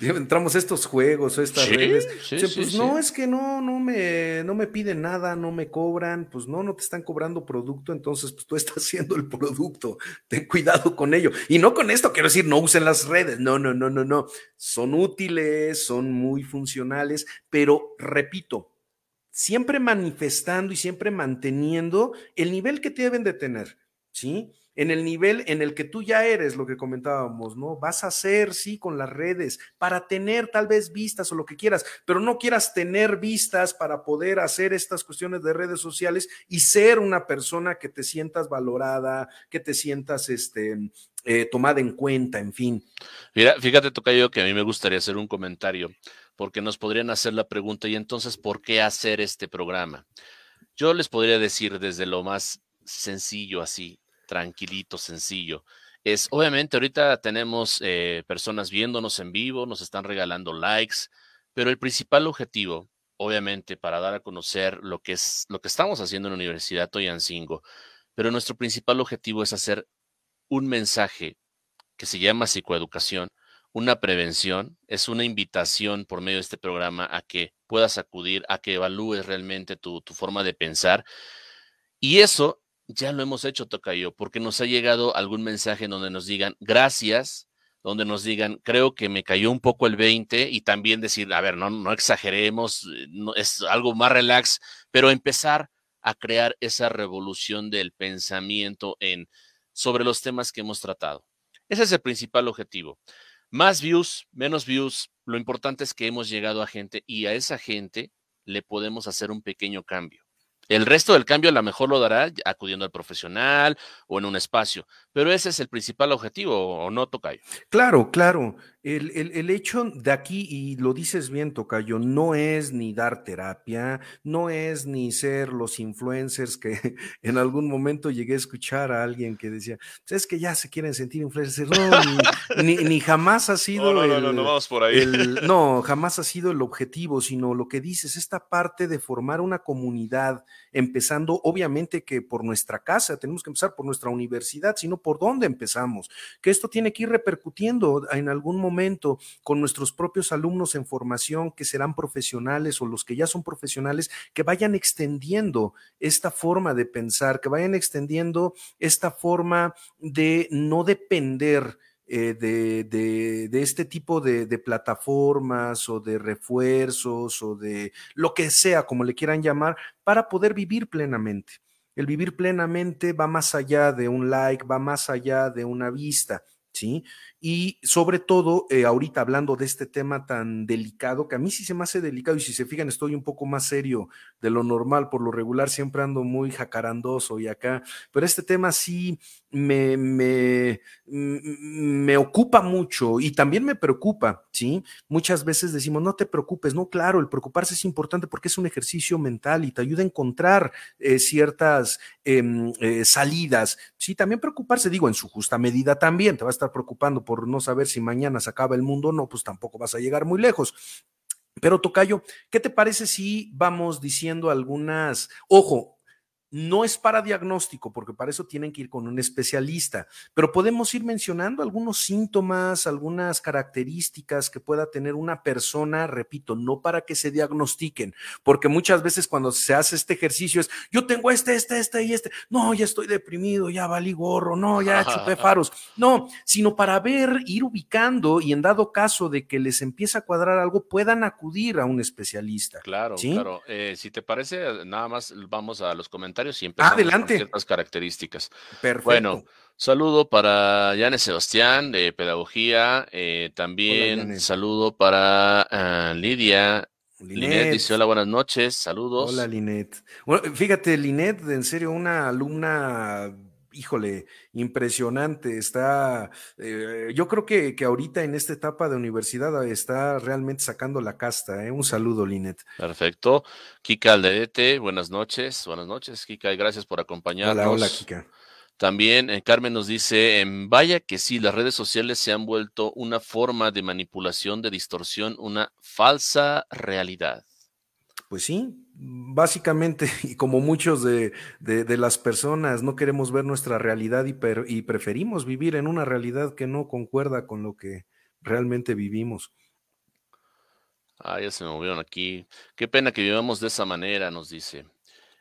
Entramos a estos juegos o estas redes. pues no, es que no, no me, no me piden nada, no me cobran, pues no, no te están cobrando producto, entonces pues tú estás haciendo el producto. Ten cuidado con ello. Y no con esto quiero decir, no usen las redes. No, no, no, no, no. Son útiles, son muy funcionales, pero repito, siempre manifestando y siempre manteniendo el nivel que deben de tener, ¿sí? En el nivel en el que tú ya eres, lo que comentábamos, ¿no? Vas a hacer, sí, con las redes, para tener tal vez vistas o lo que quieras, pero no quieras tener vistas para poder hacer estas cuestiones de redes sociales y ser una persona que te sientas valorada, que te sientas, este, eh, tomada en cuenta, en fin. Mira, fíjate, Tocayo, que a mí me gustaría hacer un comentario, porque nos podrían hacer la pregunta, y entonces, ¿por qué hacer este programa? Yo les podría decir desde lo más sencillo así, tranquilito, sencillo. Es obviamente ahorita tenemos eh, personas viéndonos en vivo, nos están regalando likes, pero el principal objetivo, obviamente, para dar a conocer lo que es lo que estamos haciendo en la Universidad Toyancingo, pero nuestro principal objetivo es hacer un mensaje que se llama psicoeducación, una prevención, es una invitación por medio de este programa a que puedas acudir, a que evalúes realmente tu, tu forma de pensar. Y eso ya lo hemos hecho, Tocayo, porque nos ha llegado algún mensaje donde nos digan gracias, donde nos digan, creo que me cayó un poco el 20 y también decir, a ver, no, no exageremos, eh, no, es algo más relax, pero empezar a crear esa revolución del pensamiento en, sobre los temas que hemos tratado. Ese es el principal objetivo. Más views, menos views, lo importante es que hemos llegado a gente y a esa gente le podemos hacer un pequeño cambio. El resto del cambio a lo mejor lo dará acudiendo al profesional o en un espacio, pero ese es el principal objetivo, ¿o no, Tocayo? Claro, claro. El, hecho de aquí, y lo dices bien, Tocayo, no es ni dar terapia, no es ni ser los influencers que en algún momento llegué a escuchar a alguien que decía, pues es que ya se quieren sentir influencers. No, ni, jamás ha sido. No, no, no, no, vamos por ahí. no, jamás ha sido el objetivo, sino lo que dices, esta parte de formar una comunidad, empezando, obviamente que por nuestra casa, tenemos que empezar por nuestra universidad, sino por dónde empezamos, que esto tiene que ir repercutiendo en algún momento con nuestros propios alumnos en formación que serán profesionales o los que ya son profesionales, que vayan extendiendo esta forma de pensar, que vayan extendiendo esta forma de no depender. Eh, de, este tipo de, de, plataformas o de refuerzos o de lo que sea, como le quieran llamar, para poder vivir plenamente. El vivir plenamente va más allá de un like, va más allá de una vista, ¿sí? Y sobre todo, eh, ahorita hablando de este tema tan delicado, que a mí sí se me hace delicado y si se fijan estoy un poco más serio de lo normal, por lo regular siempre ando muy jacarandoso y acá, pero este tema sí me, me, me ocupa mucho y también me preocupa, ¿sí? Muchas veces decimos, no te preocupes, no, claro, el preocuparse es importante porque es un ejercicio mental y te ayuda a encontrar eh, ciertas em, eh, salidas, sí, también preocuparse, digo, en su justa medida también, te va a estar preocupando por por no saber si mañana se acaba el mundo o no, pues tampoco vas a llegar muy lejos. Pero Tocayo, ¿qué te parece si vamos diciendo algunas, ojo, no es para diagnóstico, porque para eso tienen que ir con un especialista, pero podemos ir mencionando algunos síntomas, algunas características que pueda tener una persona, repito, no para que se diagnostiquen, porque muchas veces cuando se hace este ejercicio es, yo tengo este, este, este y este, no, ya estoy deprimido, ya valí gorro, no, ya chupé faros, no, sino para ver, ir ubicando y en dado caso de que les empiece a cuadrar algo, puedan acudir a un especialista. Claro, claro. Eh, si te parece, nada más vamos a los comentarios y empezamos Adelante. con ciertas características. Perfecto. Bueno, saludo para Yane Sebastián de Pedagogía. Eh, también saludo para uh, Lidia. Linet. dice hola, buenas noches, saludos. Hola Linet. Bueno, fíjate, Linet, en serio, una alumna híjole, impresionante. Está, eh, yo creo que, que, ahorita en esta etapa de universidad está realmente sacando la casta. ¿eh? Un saludo, Linet. Perfecto. Kika Alderete, buenas noches. Buenas noches, Kika, y gracias por acompañarnos. Hola, hola, Kika. También eh, Carmen nos dice, vaya que sí, las redes sociales se han vuelto una forma de manipulación, de distorsión, una falsa realidad. Pues sí, básicamente, y como muchos de, las personas, no queremos ver nuestra realidad y, y, preferimos vivir en una realidad que no concuerda con lo que realmente vivimos. Ah, ya se me movieron aquí. Qué pena que vivamos de esa manera, nos dice.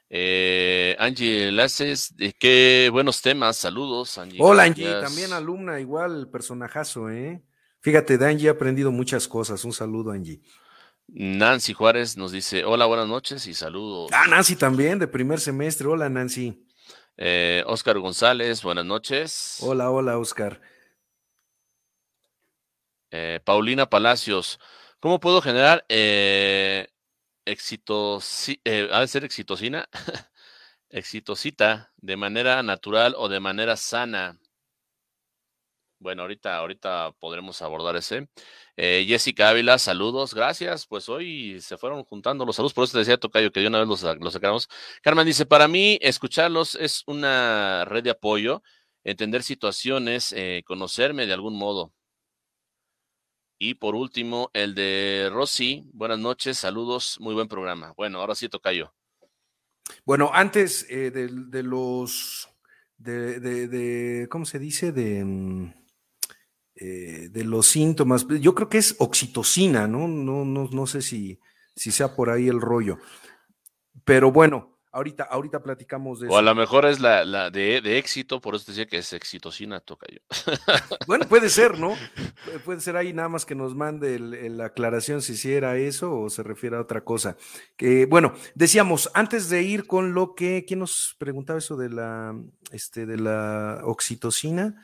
Eh, Angie Laces, qué buenos temas, saludos, Angie. Hola, Angie, también alumna, igual personajazo, ¿eh? Fíjate, de Angie he aprendido muchas cosas. Un saludo, Angie. Nancy Juárez nos dice, hola, buenas noches y saludos. Ah, Nancy también, de primer semestre. Hola, Nancy. Eh, Oscar González, buenas noches. Hola, hola, Oscar. Eh, Paulina Palacios, ¿cómo puedo generar eh, eh, ha de ser exitosina, exitosita de manera natural o de manera sana? Bueno, ahorita, ahorita podremos abordar ese. Eh, Jessica Ávila, saludos, gracias. Pues hoy se fueron juntando los saludos, por eso te decía Tocayo que de una vez los, los sacamos. Carmen dice, para mí escucharlos es una red de apoyo, entender situaciones, eh, conocerme de algún modo. Y por último, el de Rosy, buenas noches, saludos, muy buen programa. Bueno, ahora sí Tocayo. Bueno, antes eh, de, los, de, de, ¿cómo se dice? De mm, eh, de los síntomas. Yo creo que es oxitocina, ¿no? No, no, no sé si, si sea por ahí el rollo. Pero bueno, ahorita, ahorita platicamos de eso. O a lo mejor es la, la de, de, éxito, por eso decía que es exitocina, toca yo. bueno, puede ser, ¿no? Puede ser ahí nada más que nos mande la aclaración si hiciera eso o se refiere a otra cosa. Que, bueno, decíamos, antes de ir con lo que, ¿quién nos preguntaba eso de la, este, de la oxitocina?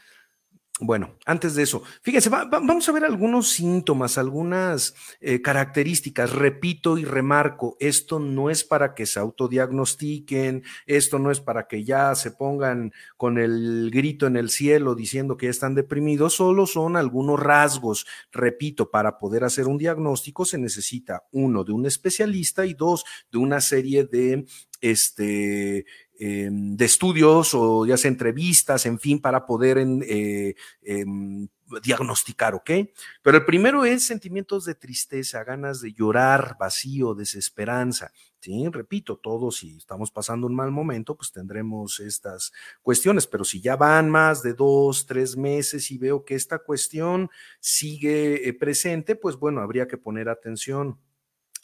Bueno, antes de eso, fíjense, vamos a ver algunos síntomas, algunas eh, características. Repito y remarco, esto no es para que se autodiagnostiquen, esto no es para que ya se pongan con el grito en el cielo diciendo que están deprimidos, solo son algunos rasgos. Repito, para poder hacer un diagnóstico se necesita uno de un especialista y dos de una serie de este, Em, de estudios o ya sea entrevistas, en fin, para poder eh, em, diagnosticar, ¿ok? Pero el primero es sentimientos de tristeza, ganas de llorar, vacío, desesperanza. Sí, repito, todos si estamos pasando un mal momento, pues tendremos estas cuestiones, pero si ya van más de dos, tres meses y veo que esta cuestión sigue eh, presente, pues bueno, habría que poner atención.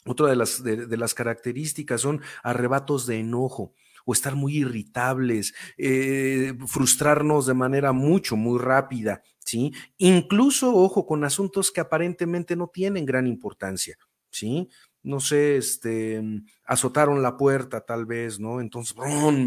Otra de las, de las características son arrebatos de enojo o estar muy irritables, eh, frustrarnos de manera mucho, muy rápida, ¿sí? Incluso, ojo, con asuntos que aparentemente no tienen gran importancia, ¿sí? no sé, este, azotaron la puerta tal vez, ¿no? Entonces,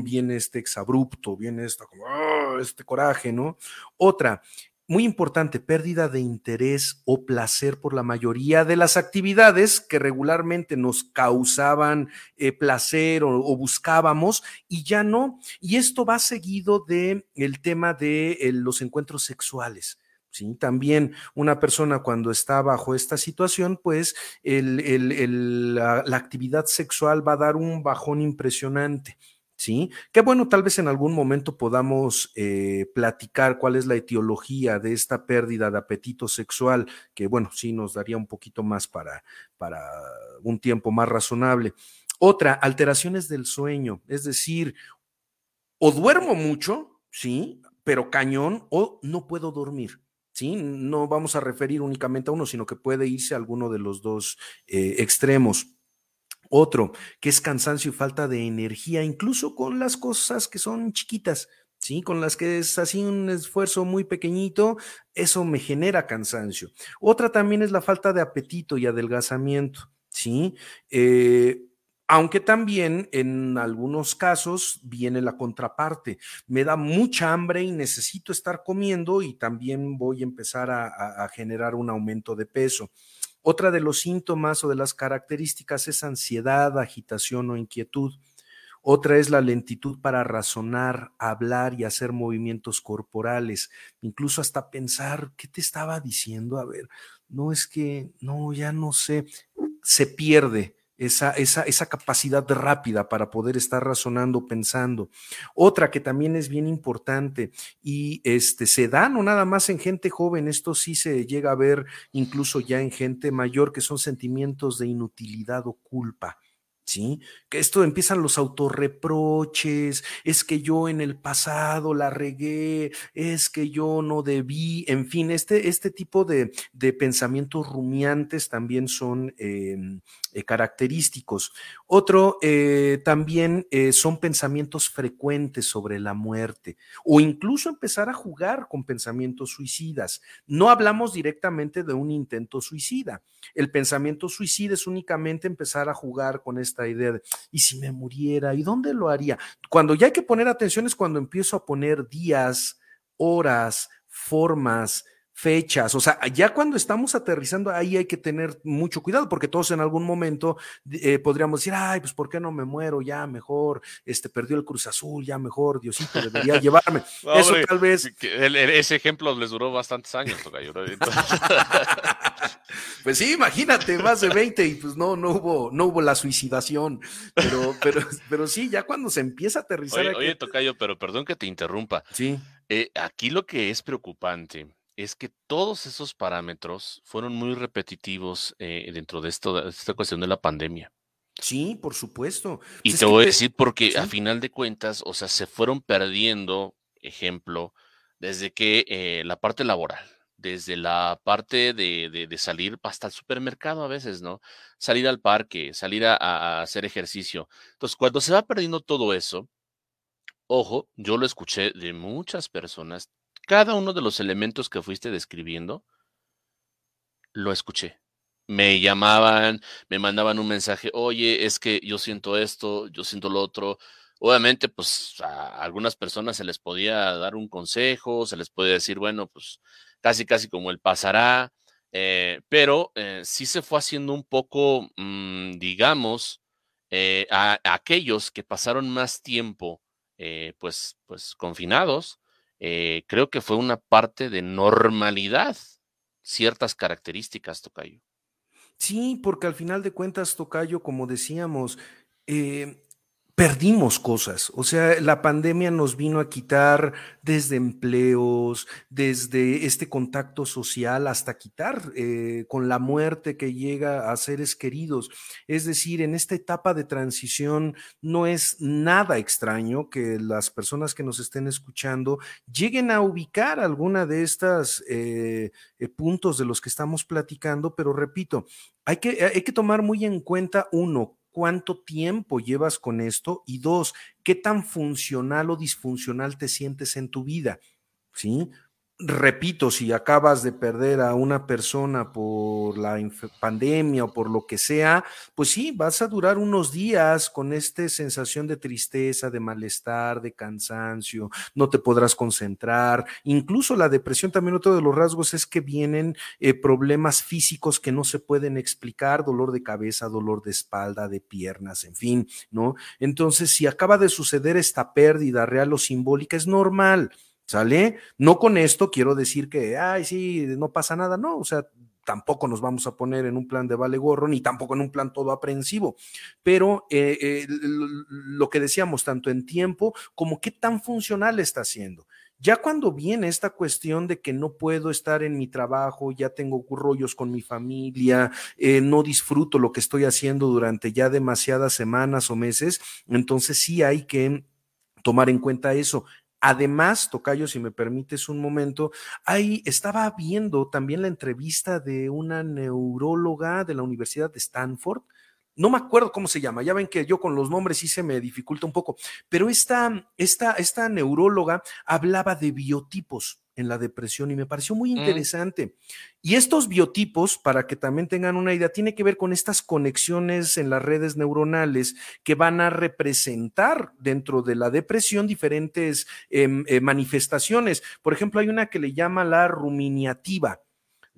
viene este exabrupto, viene esta, como, ¡ah! este coraje, ¿no? Otra, muy importante, pérdida de interés o placer por la mayoría de las actividades que regularmente nos causaban eh, placer o, buscábamos y ya no. Y esto va seguido de el tema de eh, los encuentros sexuales. ¿sí? También una persona cuando está bajo esta situación, pues la, la actividad sexual va a dar un bajón impresionante. ¿Sí? Que bueno, tal vez en algún momento podamos eh, platicar cuál es la etiología de esta pérdida de apetito sexual, que bueno, sí nos daría un poquito más para, para un tiempo más razonable. Otra, alteraciones del sueño, es decir, o duermo mucho, ¿sí? Pero cañón, o no puedo dormir. ¿Sí? No vamos a referir únicamente a uno, sino que puede irse a alguno de los dos eh, extremos. Otro, que es cansancio y falta de energía, incluso con las cosas que son chiquitas, ¿sí? Con las que es así un esfuerzo muy pequeñito, eso me genera cansancio. Otra también es la falta de apetito y adelgazamiento, ¿sí? Eh, aunque también en algunos casos viene la contraparte. Me da mucha hambre y necesito estar comiendo y también voy a empezar a generar un aumento de peso. Otra de los síntomas o de las características es ansiedad, agitación o inquietud. Otra es la lentitud para razonar, hablar y hacer movimientos corporales, incluso hasta pensar, ¿qué te estaba diciendo? A ver, no es que, no, ya no sé, se pierde esa, esa, esa capacidad rápida para poder estar razonando, pensando. Otra que también es bien importante y este, se da no nada más en gente joven, esto sí se llega a ver incluso ya en gente mayor, que son sentimientos de inutilidad o culpa. ¿Sí? Que esto empiezan los autorreproches, es que yo en el pasado la regué, es que yo no debí, en fin, este, este tipo de, de pensamientos rumiantes también son em, eh, característicos. Otro eh, también eh, son pensamientos frecuentes sobre la muerte o incluso empezar a jugar con pensamientos suicidas. No hablamos directamente de un intento suicida. El pensamiento suicida es únicamente empezar a jugar con esta idea de, ¿y si me muriera? ¿Y dónde lo haría? Cuando ya hay que poner atención es cuando empiezo a poner días, horas, formas, fechas, o sea, ya cuando estamos aterrizando ahí hay que tener mucho cuidado porque todos en algún momento eh, podríamos decir, ay, pues ¿por qué no me muero? Ya mejor, este perdió el Cruz Azul, ya mejor, Diosito debería llevarme. Eso tal vez. ese ejemplo les duró bastantes años, pues sí, imagínate, más de 20 y pues no, no hubo, no hubo la suicidación, pero, pero, pero sí, ya cuando se empieza a aterrizar. Oye, oye Tocayo, pero perdón que te interrumpa. Sí. Eh, aquí lo que es preocupante es que todos esos parámetros fueron muy repetitivos eh, dentro de, esto, de esta cuestión de la pandemia. Sí, por supuesto. Y te voy a decir porque a final de cuentas, o sea, se fueron perdiendo, ejemplo, desde que eh, la parte laboral, desde la parte de, de, salir hasta el supermercado a veces, ¿no? Salir al parque, salir a, a, hacer ejercicio. Entonces, cuando se va perdiendo todo eso, ojo, yo lo escuché de muchas personas, cada uno de los elementos que fuiste describiendo, lo escuché. Me llamaban, me mandaban un mensaje, oye, es que yo siento esto, yo siento lo otro. Obviamente, pues a algunas personas se les podía dar un consejo, se les podía decir, bueno, pues casi, casi como el pasará, eh, pero eh, sí se fue haciendo un poco, mm, digamos, eh, a, aquellos que pasaron más tiempo, pues, pues confinados, eh, creo que fue una parte de normalidad ciertas características, Tocayo. Sí, porque al final de cuentas, Tocayo, como decíamos, eh, perdimos cosas. O sea, la pandemia nos vino a quitar desde empleos, desde este contacto social, hasta quitar eh, con la muerte que llega a seres queridos. Es decir, en esta etapa de transición no es nada extraño que las personas que nos estén escuchando lleguen a ubicar alguna de estas eh, eh, puntos de los que estamos platicando, pero repito, hay que, hay que tomar muy en cuenta uno, cuánto tiempo llevas con esto y dos, qué tan funcional o disfuncional te sientes en tu vida. ¿Sí? Repito, si acabas de perder a una persona por la pandemia o por lo que sea, pues sí, vas a durar unos días con esta sensación de tristeza, de malestar, de cansancio, no te podrás concentrar. Incluso la depresión, también otro de los rasgos es que vienen eh, problemas físicos que no se pueden explicar, dolor de cabeza, dolor de espalda, de piernas, en fin, ¿no? Entonces, si acaba de suceder esta pérdida real o simbólica, es normal ¿Sale? No con esto quiero decir que, ay, sí, no pasa nada, no, o sea, tampoco nos vamos a poner en un plan de vale gorro, ni tampoco en un plan todo aprensivo, pero eh, eh, lo que decíamos, tanto en tiempo como qué tan funcional está siendo. Ya cuando viene esta cuestión de que no puedo estar en mi trabajo, ya tengo rollos con mi familia, eh, no disfruto lo que estoy haciendo durante ya demasiadas semanas o meses, entonces sí hay que tomar en cuenta eso. Además, Tocayo, si me permites un momento, ahí estaba viendo también la entrevista de una neuróloga de la Universidad de Stanford. No me acuerdo cómo se llama, ya ven que yo con los nombres sí se me dificulta un poco, pero esta, esta, esta neuróloga hablaba de biotipos en la depresión y me pareció muy mm. interesante. Y estos biotipos, para que también tengan una idea, tiene que ver con estas conexiones en las redes neuronales que van a representar dentro de la depresión diferentes em, eh, manifestaciones. Por ejemplo, hay una que le llama la ruminiativa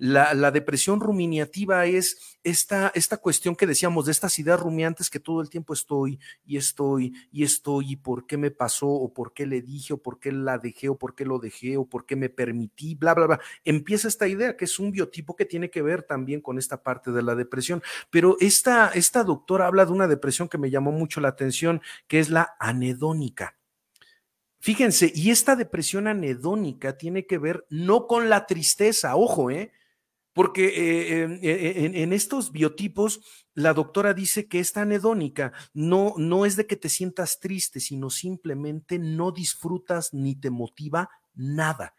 la, depresión ruminativa es esta, esta cuestión que decíamos de estas ideas rumiantes que todo el tiempo estoy y estoy y estoy y por qué me pasó o por qué le dije o por qué la dejé o por qué lo dejé o por qué me permití, bla, bla, bla. Empieza esta idea que es un biotipo que tiene que ver también con esta parte de la depresión. Pero esta, esta doctora habla de una depresión que me llamó mucho la atención, que es la anedónica. Fíjense, y esta depresión anedónica tiene que ver no con la tristeza, ojo, ¿eh? Porque eh, em, eh, en, estos biotipos, la doctora dice que esta anedónica no, no es de que te sientas triste, sino simplemente no disfrutas ni te motiva nada.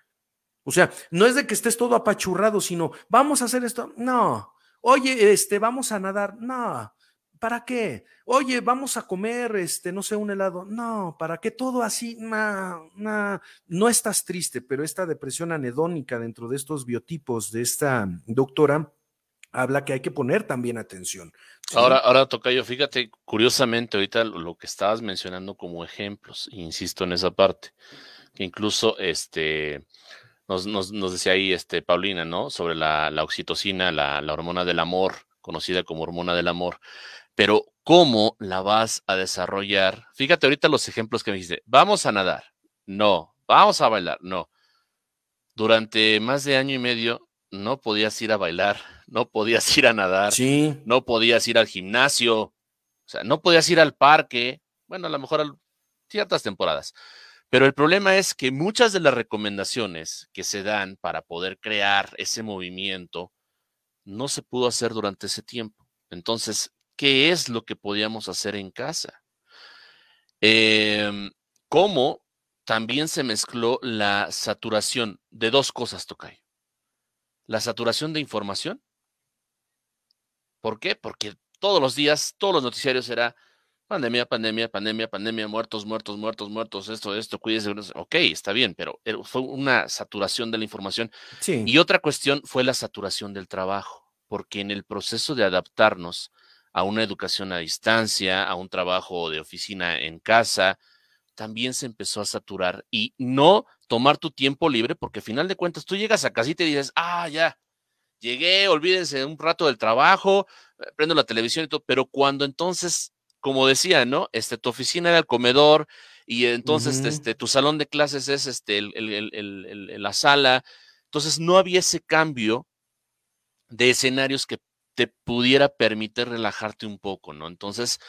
O sea, no es de que estés todo apachurrado, sino vamos a hacer esto. No. Oye, este, vamos a nadar. No. ¿Para qué? Oye, vamos a comer, este, no sé, un helado. No, ¿para qué todo así? No, no, no estás triste, pero esta depresión anedónica dentro de estos biotipos de esta doctora habla que hay que poner también atención. Ahora, ahora, Tocayo, fíjate, curiosamente, ahorita lo que estabas mencionando como ejemplos, insisto en esa parte, que incluso este nos, nos, decía ahí este Paulina, ¿no? Sobre la, oxitocina, la hormona del amor, conocida como hormona del amor pero ¿cómo la vas a desarrollar? Fíjate ahorita los ejemplos que me dijiste. Vamos a nadar. No. Vamos a bailar. No. Durante más de año y medio no podías ir a bailar, no podías ir a nadar, sí. no podías ir al gimnasio, o sea, no podías ir al parque, bueno, a lo mejor a ciertas temporadas. Pero el problema es que muchas de las recomendaciones que se dan para poder crear ese movimiento no se pudo hacer durante ese tiempo. Entonces, qué es lo que podíamos hacer en casa. Eh, cómo también se mezcló la saturación de dos cosas, Tocay. La saturación de información. ¿Por qué? Porque todos los días, todos los noticiarios era pandemia, pandemia, pandemia, pandemia, muertos, muertos, muertos, muertos, esto, esto, cuídese. Ok, está bien, pero fue una saturación de la información. Sí. Y otra cuestión fue la saturación del trabajo, porque en el proceso de adaptarnos a una educación a distancia, a un trabajo de oficina en casa, también se empezó a saturar y no tomar tu tiempo libre, porque al final de cuentas tú llegas a casa y te dices, ah, ya, llegué, olvídense un rato del trabajo, eh, prendo la televisión y todo, pero cuando entonces, como decía, ¿no? Este, tu oficina era el comedor y entonces este, tu salón de clases es este, la sala, entonces no había ese cambio de escenarios que te pudiera permitir relajarte un poco, ¿no? Entonces,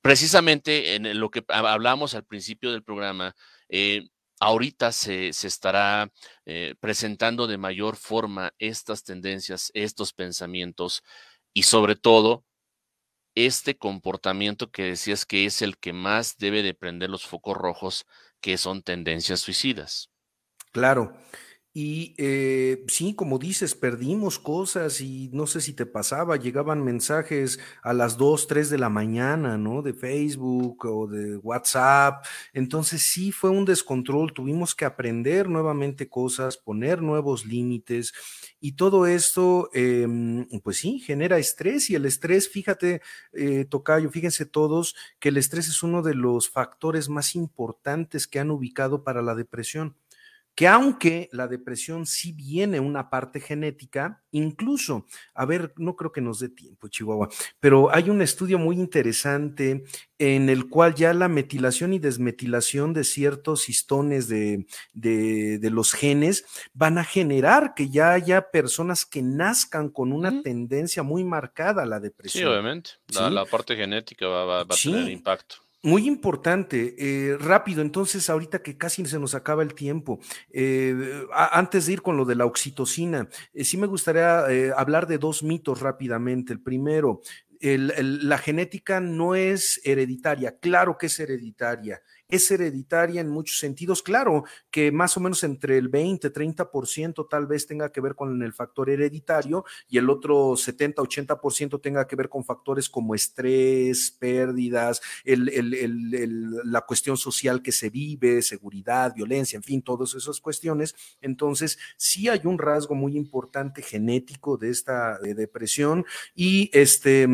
precisamente en lo que hablamos al principio del programa, eh, ahorita se, estará eh, presentando de mayor forma estas tendencias, estos pensamientos y sobre todo este comportamiento que decías que es el que más debe de prender los focos rojos, que son tendencias suicidas. Claro. Y eh, sí, como dices, perdimos cosas y no sé si te pasaba, llegaban mensajes a las 2, 3 de la mañana, ¿no? De Facebook o de WhatsApp. Entonces sí fue un descontrol, tuvimos que aprender nuevamente cosas, poner nuevos límites y todo esto, em, pues sí, genera estrés y el estrés, fíjate, eh, Tocayo, fíjense todos que el estrés es uno de los factores más importantes que han ubicado para la depresión que aunque la depresión sí viene una parte genética, incluso, a ver, no creo que nos dé tiempo, Chihuahua, pero hay un estudio muy interesante en el cual ya la metilación y desmetilación de ciertos histones de, de, los genes van a generar que ya haya personas que nazcan con una tendencia muy marcada a la depresión. Sí, obviamente. La, parte genética va, a tener impacto. Muy importante, eh, rápido, entonces ahorita que casi se nos acaba el tiempo, eh, antes de ir con lo de la oxitocina, eh, sí me gustaría hablar de dos mitos rápidamente. El primero, la genética no es hereditaria, claro que es hereditaria es hereditaria en muchos sentidos. Claro que más o menos entre el 20, 30% tal vez tenga que ver con el factor hereditario y el otro 70, 80% tenga que ver con factores como estrés, pérdidas, la cuestión social que se vive, seguridad, violencia, en fin, todas esas cuestiones. Entonces, sí hay un rasgo muy importante genético de esta depresión y este...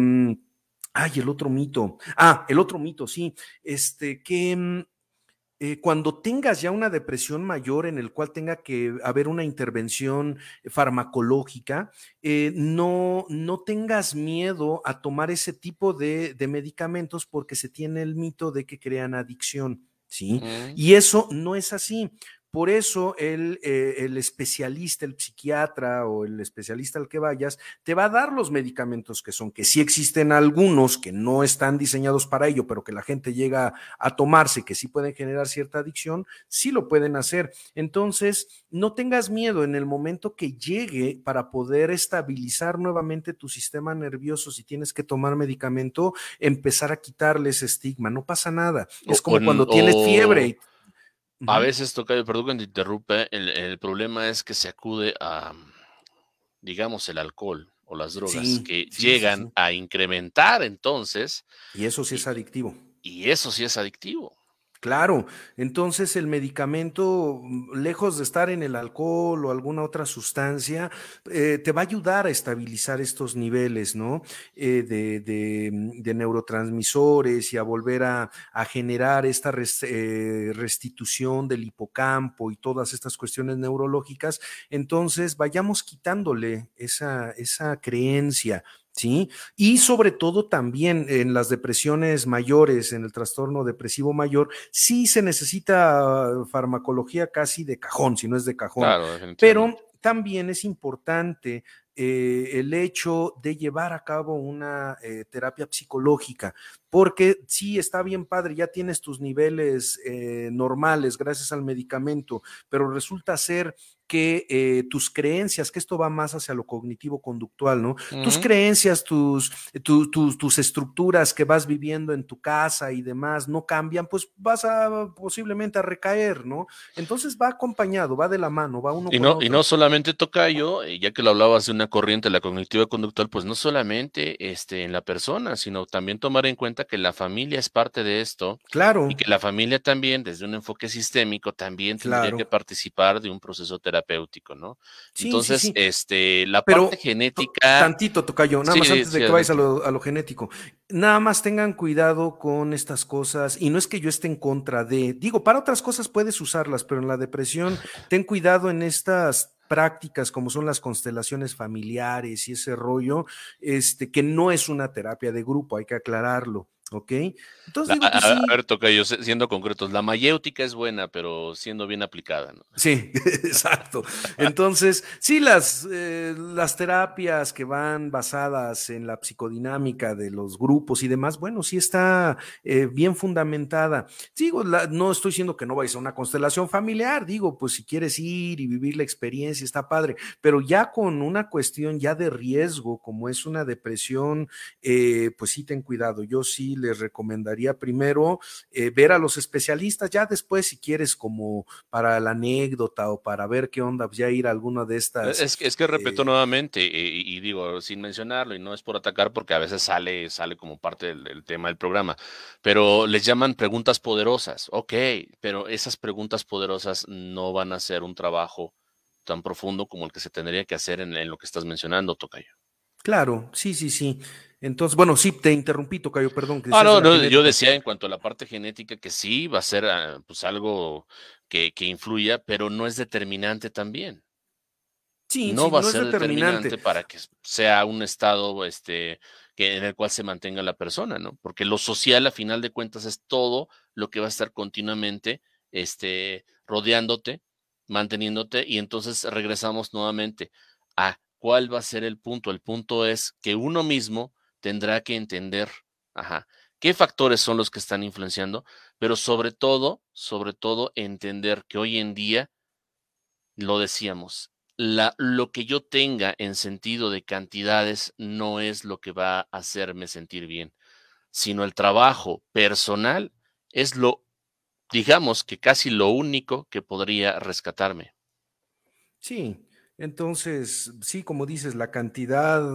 Ay, el otro mito. Ah, el otro mito, sí. Este, que mm, eh, cuando tengas ya una depresión mayor en el cual tenga que haber una intervención farmacológica, eh, no, no tengas miedo a tomar ese tipo de, medicamentos porque se tiene el mito de que crean adicción. ¿Sí? Y eso no es así. Por eso el, eh, el, especialista, el psiquiatra o el especialista al que vayas, te va a dar los medicamentos que son, que sí existen algunos que no están diseñados para ello, pero que la gente llega a tomarse, que sí pueden generar cierta adicción, sí lo pueden hacer. Entonces, no tengas miedo en el momento que llegue para poder estabilizar nuevamente tu sistema nervioso, si tienes que tomar medicamento, empezar a quitarle ese estigma, no pasa nada. Es como cuando tienes fiebre a veces, toca, perdón que te interrumpe, el, problema es que se acude a, digamos, el alcohol o las drogas que llegan a incrementar entonces. Y eso sí es adictivo. Y eso sí es adictivo. Claro, entonces el medicamento, mm, lejos de estar en el alcohol o alguna otra sustancia, eh, te va a ayudar a estabilizar estos niveles, ¿no? Eh, mm, de, neurotransmisores y a volver a, generar esta eh, restitución del hipocampo y todas estas cuestiones neurológicas. Entonces, vayamos quitándole esa, esa creencia ¿sí? Y sobre todo también en las depresiones mayores, en el trastorno depresivo mayor, sí se necesita farmacología casi de cajón, si no es de cajón. Pero también es importante eh, el hecho de llevar a cabo una eh, terapia psicológica, porque sí está bien padre, ya tienes tus niveles eh, normales gracias al medicamento, pero resulta ser que eh, tus creencias, que esto va más hacia lo cognitivo-conductual, ¿no? Tus creencias, tus, tus estructuras que vas viviendo en tu casa y demás no cambian, pues vas a posiblemente a recaer, ¿no? Entonces va acompañado, va de la mano, va uno y no, Y no solamente toca yo, eh, ya que lo hablabas de una corriente, la cognitiva-conductual, pues no solamente este, en la persona, sino también tomar en cuenta que la familia es parte de esto. Claro. Y que la familia también, desde un enfoque sistémico, también tendría que participar de un proceso terapéutico terapéutico, ¿no? Entonces, este, la parte genética. Tantito, Tocayo, nada más antes de que vayas a lo, genético. Nada más tengan cuidado con estas cosas, y no es que yo esté en contra de, digo, para otras cosas puedes usarlas, pero en la depresión, ten cuidado en estas prácticas como son las constelaciones familiares y ese rollo, este, que no es una terapia de grupo, hay que aclararlo. ¿Ok? Entonces digo, pues, a, ver, toca yo siendo concretos, la mayéutica es buena, pero siendo bien aplicada, ¿no? Sí, exacto. Entonces, sí, las, eh, las terapias que van basadas en la psicodinámica de los grupos y demás, bueno, sí está eh, bien fundamentada. Digo, no estoy diciendo que no vayas a una constelación familiar, digo, pues si quieres ir y vivir la experiencia, está padre, pero ya con una cuestión ya de riesgo, como es una depresión, eh, pues sí ten cuidado. Yo sí les recomendaría primero eh, ver a los especialistas, ya después si quieres como para la anécdota o para ver qué onda, pues, ya ir a alguna de estas. Es, es que repito nuevamente, y, digo, sin mencionarlo, y no es por atacar porque a veces sale, sale como parte del, del tema del programa, pero les llaman preguntas poderosas, ok, pero esas preguntas poderosas no van a ser un trabajo tan profundo como el que se tendría que hacer en, lo que estás mencionando, Tocayo. Claro, sí, sí, sí. Entonces, bueno, sí, te interrumpí, Tocayo, perdón. ah, no, no yo decía en cuanto a la parte genética que sí va a ser ah, pues algo que, que influya, pero no es determinante también. Sí, no va a ser determinante. para que sea un estado este, que, en el cual se mantenga la persona, ¿no? Porque lo social, a final de cuentas, es todo lo que va a estar continuamente este, rodeándote manteniéndote y entonces regresamos nuevamente a cuál va a ser el punto. El punto es que uno mismo tendrá que entender, qué factores son los que están influenciando, pero sobre todo, sobre todo entender que hoy en día, lo decíamos, la, lo que yo tenga en sentido de cantidades no es lo que va a hacerme sentir bien, sino el trabajo personal es lo digamos que casi lo único que podría rescatarme. Sí, entonces, sí, como dices, la cantidad,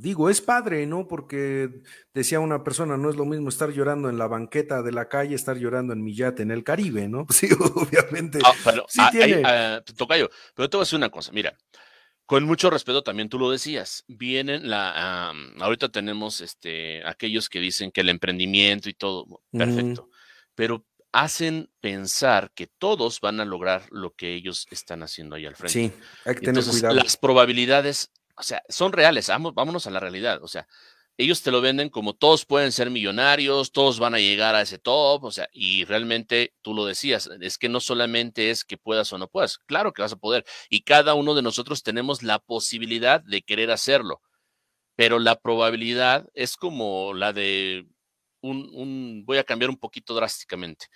digo, es padre, ¿no? Porque decía una persona, no es lo mismo estar llorando en la banqueta de la calle, estar llorando en mi yate en el Caribe, ¿no? Sí, obviamente. Ah, pero, sí tiene... Ah, tocayo, pero te voy a decir una cosa, mira, con mucho respeto, también tú lo decías, vienen la, ahorita tenemos este, aquellos que dicen que el emprendimiento y todo, perfecto, pero hacen pensar que todos van a lograr lo que ellos están haciendo ahí al frente. Sí, hay que tener Entonces, cuidado. Las probabilidades, o sea, son reales, vamos, vámonos a la realidad, o sea, ellos te lo venden como todos pueden ser millonarios, todos van a llegar a ese top, o sea, y realmente tú lo decías, es que no solamente es que puedas o no puedas, claro que vas a poder, y cada uno de nosotros tenemos la posibilidad de querer hacerlo, pero la probabilidad es como la de un, voy a cambiar un poquito drásticamente.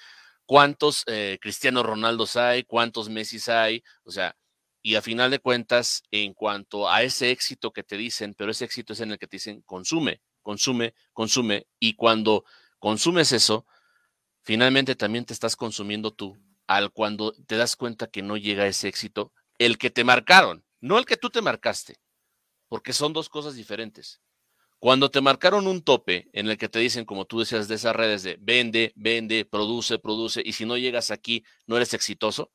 ¿Cuántos eh, Cristiano Ronaldos hay? ¿Cuántos Messi hay? O sea, y a final de cuentas, en cuanto a ese éxito que te dicen, pero ese éxito es en el que te dicen consume, consume, consume, y cuando consumes eso, finalmente también te estás consumiendo tú, al cuando te das cuenta que no llega ese éxito, el que te marcaron, no el que tú te marcaste, porque son dos cosas diferentes. Cuando te marcaron un tope en el que te dicen, como tú decías, de esas redes de vende, vende, produce, produce, y si no llegas aquí, no eres exitoso,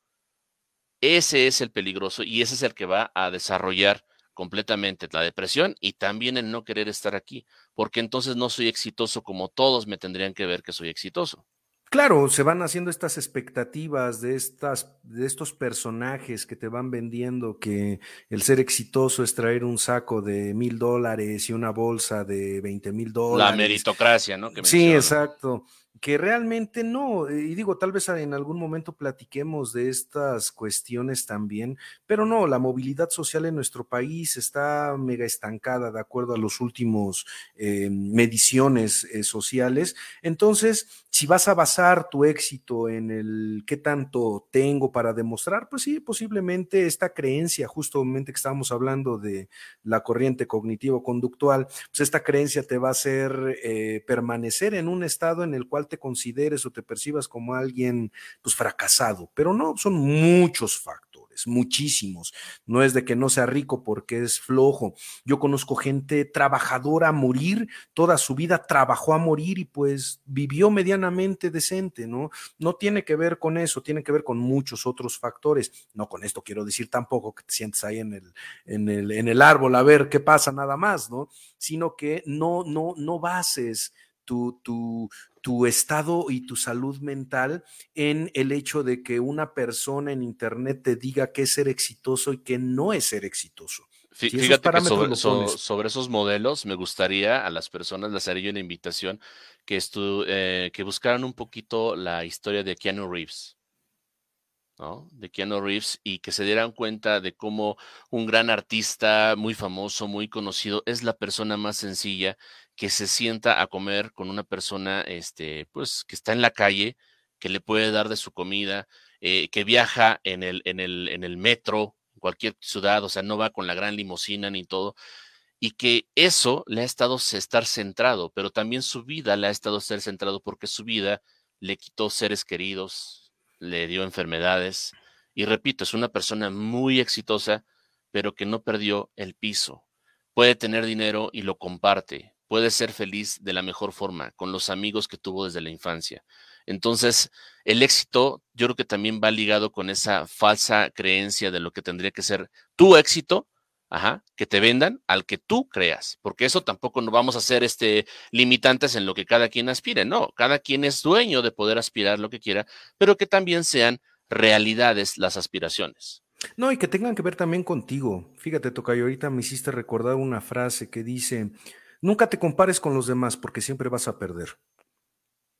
ese es el peligroso y ese es el que va a desarrollar completamente la depresión y también el no querer estar aquí, porque entonces no soy exitoso como todos me tendrían que ver que soy exitoso. Claro, se van haciendo estas expectativas de, estas, de estos personajes que te van vendiendo que el ser exitoso es traer un saco de mil dólares y una bolsa de veinte mil dólares. La meritocracia, ¿no? sí, exacto que realmente no, eh, y digo, tal vez en algún momento platiquemos de estas cuestiones también, pero no, la movilidad social en nuestro país está mega estancada de acuerdo a los últimos eh, mediciones eh, sociales. Entonces, si vas a basar tu éxito en el qué tanto tengo para demostrar, pues sí, posiblemente esta creencia, justamente que estábamos hablando de la corriente cognitivo-conductual, pues esta creencia te va a hacer permanecer en un estado en el cual te consideres o te percibas como alguien pues fracasado, pero no, son muchos factores, muchísimos. No es de que no sea rico porque es flojo. Yo conozco gente trabajadora a morir, toda su vida trabajó a morir y pues vivió medianamente decente, ¿no? No tiene que ver con eso, tiene que ver con muchos otros factores. No con esto quiero decir tampoco que te sientes ahí en el, en el, en el árbol a ver qué pasa nada más, ¿no? Sino que no, no, no bases tu, tu, tu estado y tu salud mental en el hecho de que una persona en Internet te diga qué es ser exitoso y qué no es ser exitoso. Fíjate que sobre, esos modelos me gustaría a las personas les haría una invitación que, eh, que buscaran un poquito la historia de Keanu Reeves. ¿no? de Keanu Reeves y que se dieran cuenta de cómo un gran artista muy famoso, muy conocido, es la persona más sencilla que se sienta a comer con una persona, este, pues, que está en la calle, que le puede dar de su comida, eh, que viaja en el, en, el, en el metro, en cualquier ciudad, o sea, no va con la gran limusina ni todo. y que eso le ha estado estar centrado, pero también su vida le ha estado ser centrado porque su vida le quitó seres queridos, le dio enfermedades y repito, es una persona muy exitosa, pero que no perdió el piso. Puede tener dinero y lo comparte, puede ser feliz de la mejor forma con los amigos que tuvo desde la infancia. Entonces, el éxito yo creo que también va ligado con esa falsa creencia de lo que tendría que ser tu éxito Ajá, que te vendan al que tú creas, porque eso tampoco no vamos a ser este, limitantes en lo que cada quien aspire, no, cada quien es dueño de poder aspirar lo que quiera, pero que también sean realidades las aspiraciones. No, y que tengan que ver también contigo. Fíjate, Tocayo, ahorita me hiciste recordar una frase que dice, nunca te compares con los demás porque siempre vas a perder.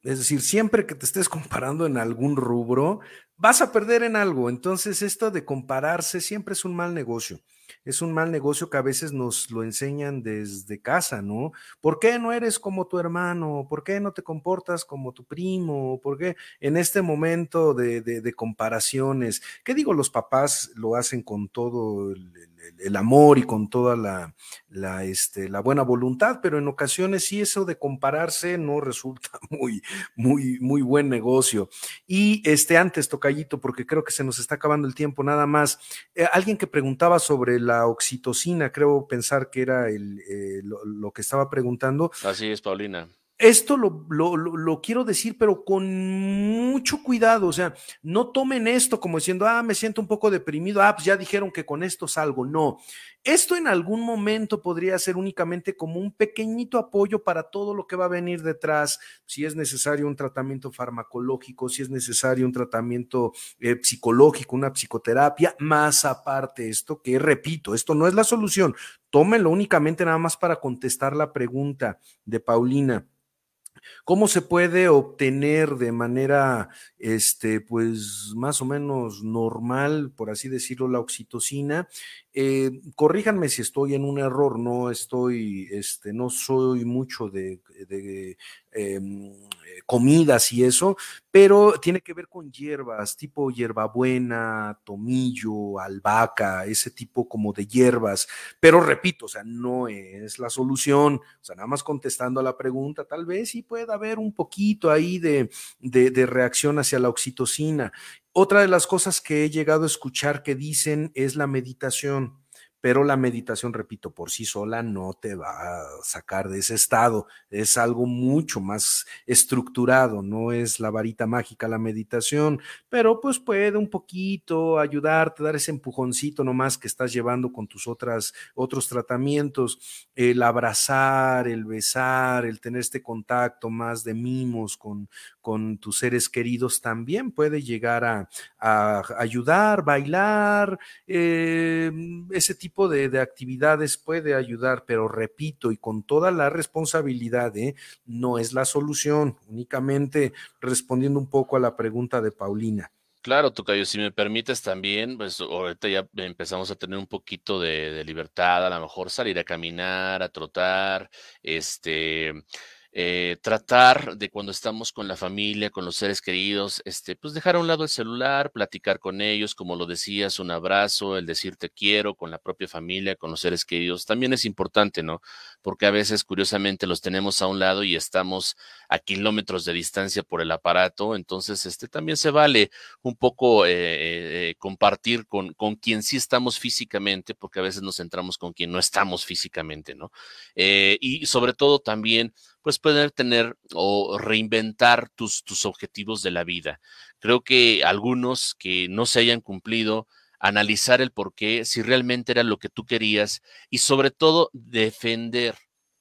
Es decir, siempre que te estés comparando en algún rubro, vas a perder en algo. Entonces, esto de compararse siempre es un mal negocio es un mal negocio que a veces nos lo enseñan desde casa, ¿no? ¿Por qué no eres como tu hermano? ¿Por qué no te comportas como tu primo? ¿Por qué en este momento de, comparaciones? ¿Qué digo? Los papás lo hacen con todo el, el amor y con toda la, la, este, la buena voluntad, pero en ocasiones sí eso de compararse no resulta muy, muy, muy buen negocio. Y este, antes, Tocayito, porque creo que se nos está acabando el tiempo, nada más, eh, alguien que preguntaba sobre la oxitocina, creo pensar que era el, eh, lo que estaba preguntando. Así es, Paulina esto lo, lo, quiero decir, pero con mucho cuidado. O sea, no tomen esto como diciendo, ah, me siento un poco deprimido, ah, pues ya dijeron que con esto salgo. No, esto en algún momento podría ser únicamente como un pequeñito apoyo para todo lo que va a venir detrás. Si es necesario un tratamiento farmacológico, si es necesario un tratamiento eh, psicológico, una psicoterapia, más aparte esto, que repito, esto no es la solución. Tómenlo únicamente nada más para contestar la pregunta de Paulina ¿Cómo se puede obtener de manera, este, pues más o menos normal, por así decirlo, la oxitocina? Eh, corríjanme si estoy en un error, no estoy, este, no soy mucho de, em, comidas y eso, pero tiene que ver con hierbas, tipo hierbabuena, tomillo, albahaca, ese tipo como de hierbas. Pero repito, o sea, no es la solución. O sea, nada más contestando a la pregunta, tal vez sí pueda haber un poquito ahí de reacción hacia la oxitocina. Otra de las cosas que he llegado a escuchar que dicen es la meditación pero la meditación, repito, por sí sola no te va a sacar de ese estado, es algo mucho más estructurado, no es la varita mágica la meditación, pero pues puede un poquito ayudarte, dar ese empujoncito nomás que estás llevando con tus otras, otros tratamientos, el abrazar, el besar, el tener este contacto más de mimos con, con tus seres queridos también puede llegar a, ayudar, bailar, eh, ese tipo de, actividades puede ayudar, pero repito, y con toda la responsabilidad, ¿eh? no es la solución, únicamente respondiendo un poco a la pregunta de Paulina. Claro, Tocayo, si me permites también, pues ahorita ya empezamos a tener un poquito de, de libertad, a lo mejor salir a caminar, a trotar, este, eh, tratar de cuando estamos con la familia, con los seres queridos, este, pues dejar a un lado el celular, platicar con ellos, como lo decías, un abrazo, el decir te quiero con la propia familia, con los seres queridos, también es importante, ¿no? Porque a veces, curiosamente, los tenemos a un lado y estamos a kilómetros de distancia por el aparato, entonces, este, también se vale un poco eh, eh, compartir con, con quien sí estamos físicamente, porque a veces nos centramos con quien no estamos físicamente, ¿no? y sobre todo también, pues poder tener o reinventar tus, tus objetivos de la vida. Creo que algunos que no se hayan cumplido, analizar el por qué, si realmente era lo que tú querías y sobre todo defender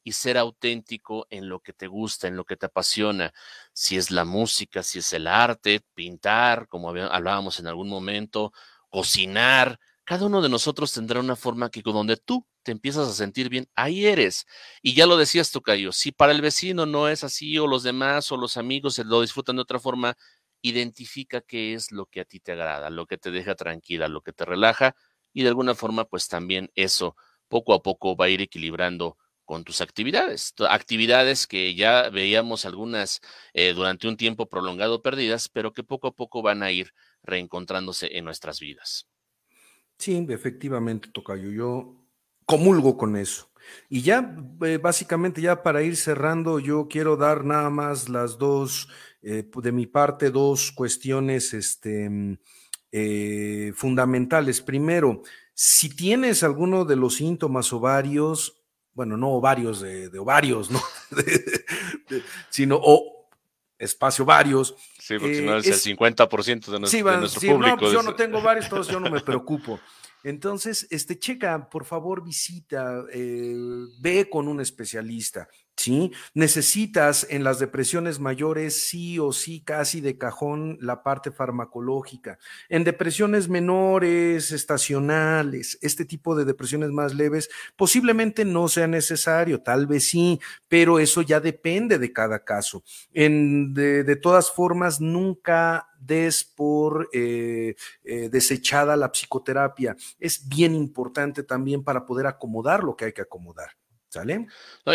y ser auténtico en lo que te gusta, en lo que te apasiona, si es la música, si es el arte, pintar, como hablábamos en algún momento, cocinar, cada uno de nosotros tendrá una forma que donde tú te empiezas a sentir bien, ahí eres. Y ya lo decías, Tocayo, si para el vecino no es así, o los demás, o los amigos lo disfrutan de otra forma, identifica qué es lo que a ti te agrada, lo que te deja tranquila, lo que te relaja, y de alguna forma, pues también eso poco a poco va a ir equilibrando con tus actividades, actividades que ya veíamos algunas eh, durante un tiempo prolongado perdidas, pero que poco a poco van a ir reencontrándose en nuestras vidas. Sí, efectivamente, Tocayo. Yo comulgo con eso. Y ya, eh, básicamente, ya para ir cerrando, yo quiero dar nada más las dos, eh, de mi parte, dos cuestiones este, mm, eh, fundamentales. Primero, si tienes alguno de los síntomas ovarios, bueno, no ovarios de, ovarios, ¿no? sino o espacio varios. Sí, porque si no es, el 50% de nuestro, de nuestro público. No, pues yo no tengo varios, todos yo no me preocupo. Entonces, este, checa, por favor, visita, eh, ve con un especialista. ¿Sí? Necesitas en las depresiones mayores sí o sí casi de cajón la parte farmacológica. En depresiones menores, estacionales, este tipo de depresiones más leves, posiblemente no sea necesario, tal vez sí, pero eso ya depende de cada caso. En, de, de todas formas, nunca des por eh, eh, desechada la psicoterapia. Es bien importante también para poder acomodar lo que hay que acomodar. ¿Sale?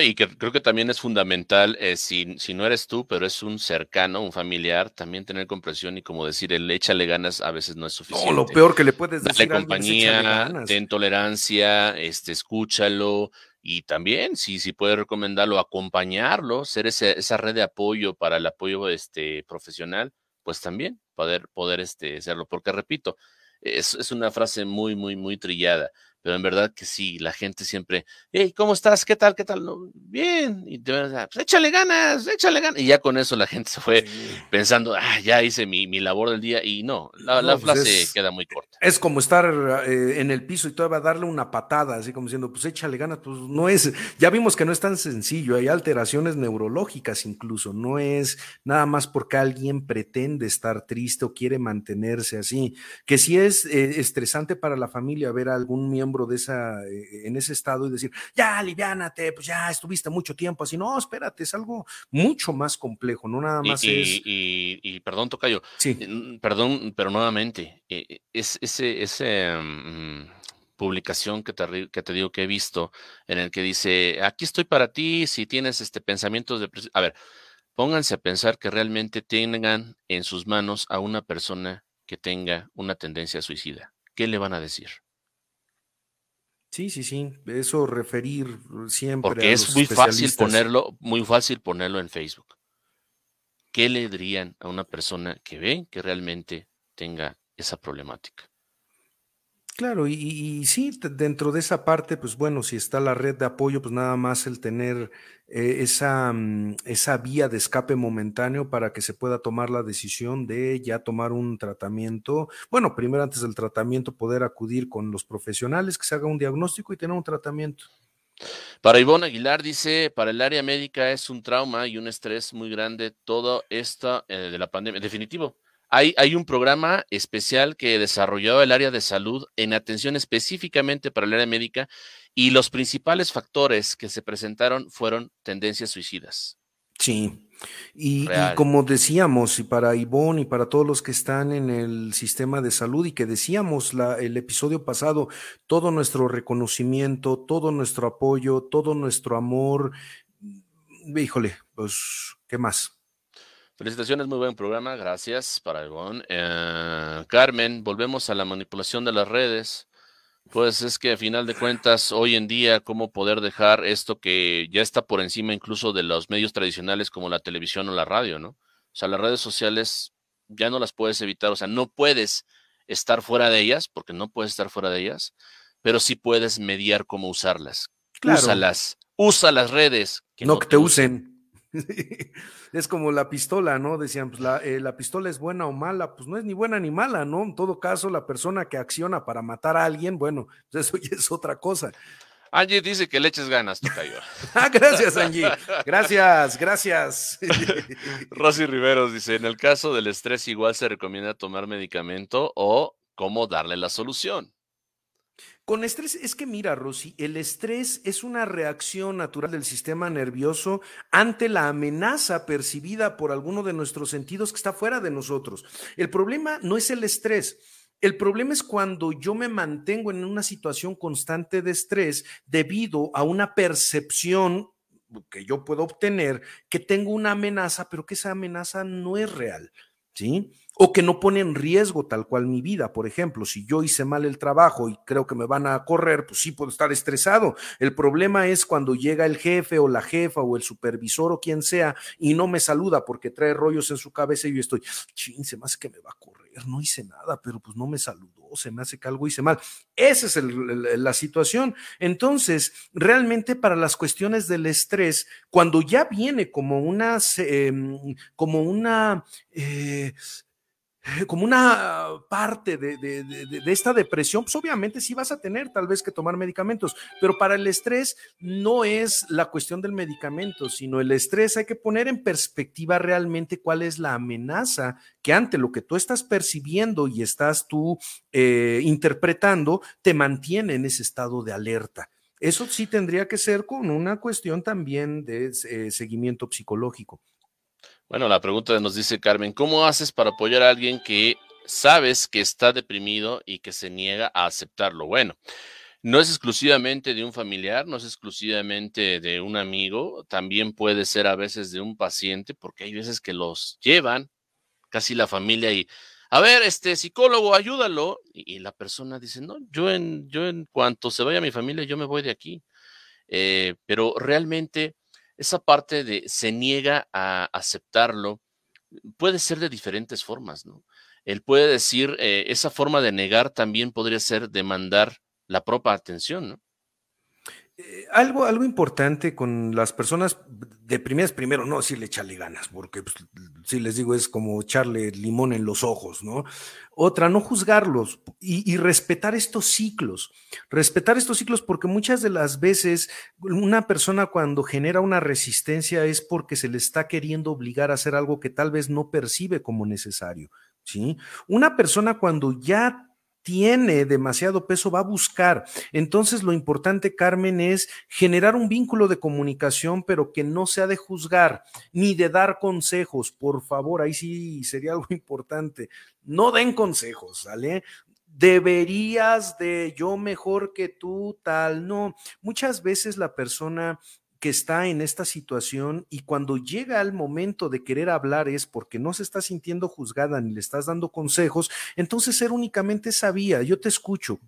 y que creo que también es fundamental, eh, si, si, no eres tú, pero es un cercano, un familiar, también tener comprensión y como decir, el échale ganas a veces no es suficiente. No, lo peor que le puedes decir. Dale compañía, ten tolerancia, este, escúchalo y también, si, si puedes recomendarlo, acompañarlo, ser esa red de apoyo para el apoyo este, profesional, pues también poder, poder este, hacerlo. Porque repito, es, es una frase muy, muy, muy trillada pero en verdad que sí, la gente siempre, hey, ¿cómo estás? ¿Qué tal? ¿Qué tal? No, bien, y te pues échale ganas, échale ganas. Y ya con eso la gente se fue pensando, ah, ya hice mi, mi, labor del día, y no, la, la pues frase queda muy corta. Es como estar eh, en el piso y todavía darle una patada, así como diciendo, pues échale ganas, pues no es, ya vimos que no es tan sencillo, hay alteraciones neurológicas incluso, no es nada más porque alguien pretende estar triste o quiere mantenerse así, que sí es eh, estresante para la familia ver a algún miembro de esa, eh, en ese estado y decir, ya, aliviánate, pues ya estuviste mucho tiempo así. No, espérate, es algo mucho más complejo, no nada más y, es. Y, perdón, Tocayo, sí. Eh, perdón, pero nuevamente, eh, es ese, ese mm, publicación que te, que te digo que he visto, en el que dice, aquí estoy para ti, si tienes este pensamientos de... A ver, pónganse a pensar que realmente tengan en sus manos a una persona que tenga una tendencia suicida. ¿Qué le van a decir? Sí, sí, sí, eso referir siempre. Porque es muy fácil ponerlo, muy fácil ponerlo en Facebook. ¿Qué le dirían a una persona que ve que realmente tenga esa problemática? Claro, y, sí, dentro de esa parte, pues bueno, si está la red de apoyo, pues nada más el tener eh, esa, mm, esa vía de escape momentáneo para que se pueda tomar la decisión de ya tomar un tratamiento. Bueno, primero antes del tratamiento poder acudir con los profesionales, que se haga un diagnóstico y tener un tratamiento. Para Ivonne Aguilar dice, para el área médica es un trauma y un estrés muy grande todo esto eh, de la pandemia. Definitivo hay, un programa especial que desarrolló el área de salud en atención específicamente para el área médica y los principales factores que se presentaron fueron tendencias suicidas. Sí, y, como decíamos, y para Ivonne y para todos los que están en el sistema de salud y que decíamos la, el episodio pasado, todo nuestro reconocimiento, todo nuestro apoyo, todo nuestro amor, híjole, pues, ¿qué más? Felicitaciones, muy buen programa, gracias para Ivonne. Eh, Carmen, volvemos a la manipulación de las redes. Pues es que a final de cuentas, hoy en día, cómo poder dejar esto que ya está por encima incluso de los medios tradicionales como la televisión o la radio, ¿no? O sea, las redes sociales ya no las puedes evitar, o sea, no puedes estar fuera de ellas, porque no puedes estar fuera de ellas, pero sí puedes mediar cómo usarlas. Claro. Úsalas, usa las redes. Que no, que te usen. Es como la pistola, ¿no? Decían, pues eh, la, pistola es buena o mala, pues no es ni buena ni mala, ¿no? En todo caso, la persona que acciona para matar a alguien, bueno, pues eso ya es otra cosa. Angie dice que le eches ganas, Tocayo. ah, gracias, Angie. Gracias, gracias. Rosy Riveros dice: En el caso del estrés, igual se recomienda tomar medicamento o cómo darle la solución. Con estrés, es que mira, Rosy, el estrés es una reacción natural del sistema nervioso ante la amenaza percibida por alguno de nuestros sentidos que está fuera de nosotros. El problema no es el estrés. El problema es cuando yo me mantengo en una situación constante de estrés debido a una percepción que yo puedo obtener que tengo una amenaza, pero que esa amenaza no es real. ¿Sí? O que no pone en riesgo tal cual mi vida. Por ejemplo, si yo hice mal el trabajo y creo que me van a correr, pues sí puedo estar estresado. El problema es cuando llega el jefe o la jefa o el supervisor o quien sea y no me saluda porque trae rollos en su cabeza y yo estoy, chin, se más que me va a correr no hice nada, pero pues no me saludó, se me hace que algo hice mal. Esa es la situación. Entonces, realmente para las cuestiones del estrés, cuando ya viene como una, em, como una eh, como una parte de, esta depresión, pues obviamente sí vas a tener tal vez que tomar medicamentos, pero para el estrés no es la cuestión del medicamento, sino el estrés hay que poner en perspectiva realmente cuál es la amenaza que ante lo que tú estás percibiendo y estás tú eh, interpretando, te mantiene en ese estado de alerta. Eso sí tendría que ser con una cuestión también de eh, seguimiento psicológico. Bueno, la pregunta nos dice Carmen, ¿cómo haces para apoyar a alguien que sabes que está deprimido y que se niega a aceptarlo? Bueno, no es exclusivamente de un familiar, no es exclusivamente de un amigo, también puede ser a veces de un paciente, porque hay veces que los llevan casi la familia y, a ver, este psicólogo, ayúdalo. Y, la persona dice, no, yo en, yo en cuanto se vaya mi familia, yo me voy de aquí. Eh, pero realmente esa parte de se niega a aceptarlo puede ser de diferentes formas, ¿no? Él puede decir, eh, esa forma de negar también podría ser demandar la propia atención, ¿no? Eh, algo, algo importante con las personas deprimidas, primero, no decirle echarle ganas, porque pues, si les digo es como echarle limón en los ojos, ¿no? Otra, no juzgarlos y, y, respetar estos ciclos, respetar estos ciclos porque muchas de las veces una persona cuando genera una resistencia es porque se le está queriendo obligar a hacer algo que tal vez no percibe como necesario, ¿sí? Una persona cuando ya tiene demasiado peso, va a buscar. Entonces, lo importante, Carmen, es generar un vínculo de comunicación, pero que no sea de juzgar ni de dar consejos. Por favor, ahí sí sería algo importante. No den consejos, ¿sale? Deberías de yo mejor que tú, tal. No, muchas veces la persona que está en esta situación y cuando llega el momento de querer hablar es porque no se está sintiendo juzgada ni le estás dando consejos, entonces ser únicamente sabía, yo te escucho.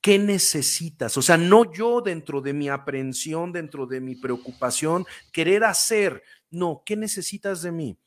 ¿Qué necesitas? O sea, no yo dentro de mi aprensión, dentro de mi preocupación, querer hacer. No, ¿qué necesitas de mí?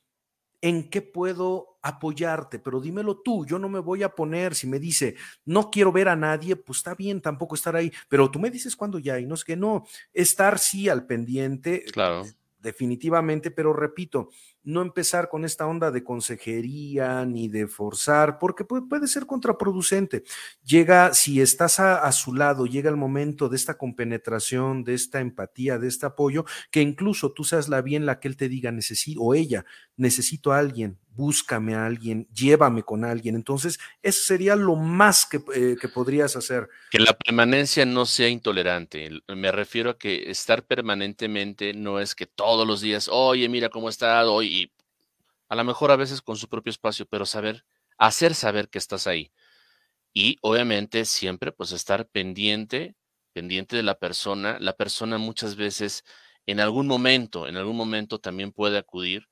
¿En qué puedo apoyarte, pero dímelo tú, yo no me voy a poner, si me dice, no quiero ver a nadie, pues está bien tampoco estar ahí, pero tú me dices cuándo ya, y no es que no, estar sí al pendiente, claro. definitivamente, pero repito, no empezar con esta onda de consejería ni de forzar, porque puede, ser contraproducente. Llega, si estás a, su lado, llega el momento de esta compenetración, de esta empatía, de este apoyo, que incluso tú seas la bien la que él te diga, necesito, o ella, necesito a alguien, búscame a alguien, llévame con alguien. Entonces, eso sería lo más que, eh, que, podrías hacer. Que la permanencia no sea intolerante. Me refiero a que estar permanentemente no es que todos los días, oye, mira cómo está, hoy y a lo mejor a veces con su propio espacio, pero saber, hacer saber que estás ahí. Y obviamente siempre pues estar pendiente, pendiente de la persona. La persona muchas veces en algún momento, en algún momento también puede acudir.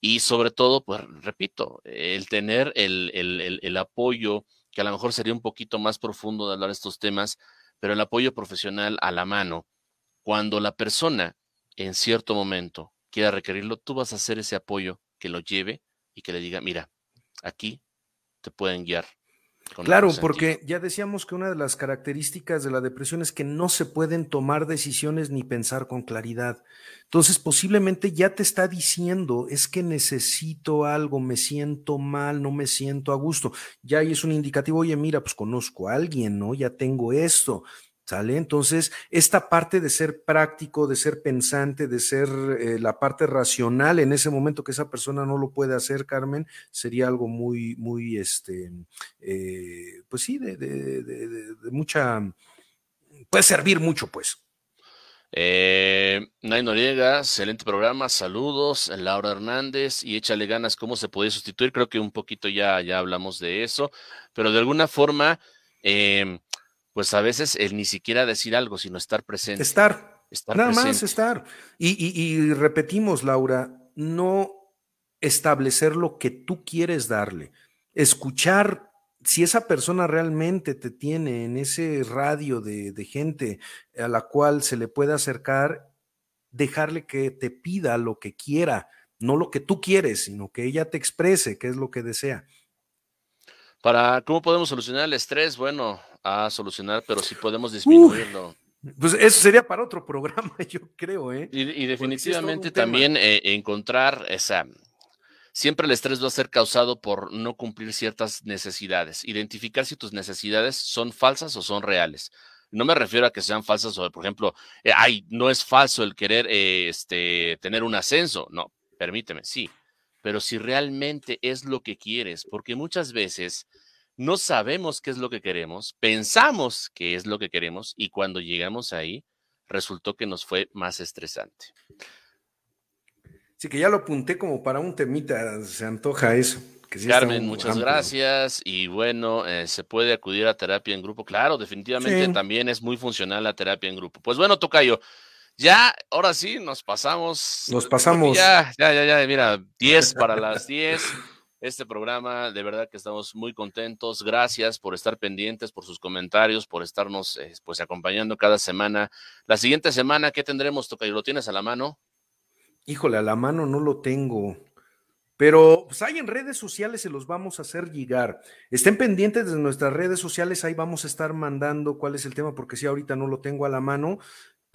Y sobre todo, pues repito, el tener el, el, el, apoyo, que a lo mejor sería un poquito más profundo de hablar de estos temas, pero el apoyo profesional a la mano, cuando la persona en cierto momento quiera requerirlo, tú vas a hacer ese apoyo que lo lleve y que le diga, mira, aquí te pueden guiar. Claro, porque ya decíamos que una de las características de la depresión es que no se pueden tomar decisiones ni pensar con claridad. Entonces, posiblemente ya te está diciendo, es que necesito algo, me siento mal, no me siento a gusto. Ya ahí es un indicativo, oye, mira, pues conozco a alguien, ¿no? Ya tengo esto. ¿Sale? Entonces, esta parte de ser práctico, de ser pensante, de ser eh, la parte racional en ese momento que esa persona no lo puede hacer, Carmen, sería algo muy, muy, este, eh, pues sí, de, de, de, mucha, puede servir mucho, pues. Eh, Nay Noriega, excelente programa, saludos, Laura Hernández y échale ganas, ¿cómo se puede sustituir? Creo que un poquito ya, ya hablamos de eso, pero de alguna forma... Eh, pues a veces el ni siquiera decir algo, sino estar presente. Estar. Estar Nada más estar. Y, y, y, repetimos, Laura, no establecer lo que tú quieres darle, escuchar si esa persona realmente te tiene en ese radio de, de, gente a la cual se le puede acercar, dejarle que te pida lo que quiera, no lo que tú quieres, sino que ella te exprese qué es lo que desea. Para cómo podemos solucionar el estrés, bueno, a solucionar, pero si podemos disminuirlo. pues eso sería para otro programa, yo creo, ¿eh? Y, y definitivamente también eh, encontrar esa, Siempre el estrés va a ser causado por no cumplir ciertas necesidades. Identificar si tus necesidades son falsas o son reales. No me refiero a que sean falsas o, por ejemplo, eh, ay, no es falso el querer eh, este, tener un ascenso. No, permíteme, sí. Pero si realmente es lo que quieres, porque muchas veces no sabemos qué es lo que queremos, pensamos que es lo que queremos y cuando llegamos ahí, resultó que nos fue más estresante. Sí, que ya lo apunté como para un temita, se antoja eso. Carmen, muchas gracias. Y bueno, eh, se puede acudir a terapia en grupo. Claro, definitivamente también es muy funcional la terapia en grupo. Pues bueno, Tocayo, ya, ahora sí, nos pasamos. Nos pasamos. Ya, ya, ya, ya, mira, 10 para las 10. Este programa, de verdad que estamos muy contentos. Gracias por estar pendientes, por sus comentarios, por estarnos eh, pues acompañando cada semana. La siguiente semana, ¿qué tendremos, Tocayo? ¿Lo tienes a la mano? Híjole, a la mano no lo tengo. Pero pues hay en redes sociales, se los vamos a hacer llegar. Estén pendientes de nuestras redes sociales, ahí vamos a estar mandando cuál es el tema, porque si ahorita no lo tengo a la mano,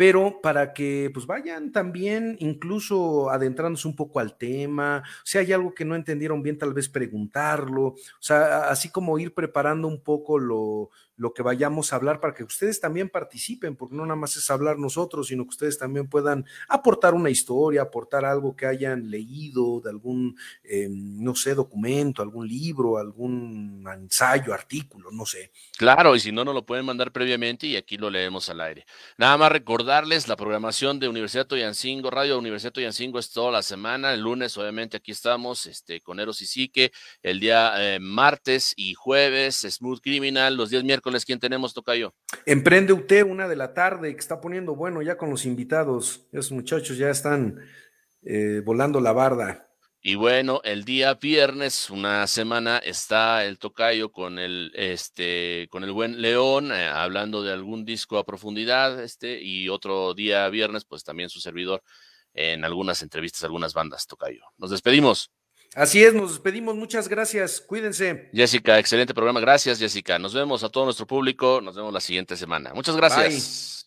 pero para que pues vayan también incluso adentrándose un poco al tema, si hay algo que no entendieron bien, tal vez preguntarlo, o sea, así como ir preparando un poco lo, lo que vayamos a hablar para que ustedes también participen, porque no nada más es hablar nosotros, sino que ustedes también puedan aportar una historia, aportar algo que hayan leído de algún, eh, no sé, documento, algún libro, algún ensayo, artículo, no sé. Claro, y si no, nos lo pueden mandar previamente y aquí lo leemos al aire. Nada más recordarles la programación de Universidad Toyancingo, Radio Universidad Toyancingo es toda la semana, el lunes obviamente aquí estamos este, con Eros y Sique, el día eh, martes y jueves, Smooth Criminal, los días miércoles ¿quién tenemos, Tocayo? Emprende UT, una de la tarde, que está poniendo bueno ya con los invitados. Esos muchachos ya están eh, volando la barda. Y bueno, el día viernes, una semana, está el Tocayo con el, este, con el buen León, eh, hablando de algún disco a profundidad, este, y otro día viernes, pues también su servidor en algunas entrevistas, algunas bandas, Tocayo. Nos despedimos. Así es, nos despedimos. Muchas gracias. Cuídense. Jessica, excelente programa. Gracias, Jessica. Nos vemos a todo nuestro público. Nos vemos la siguiente semana. Muchas gracias.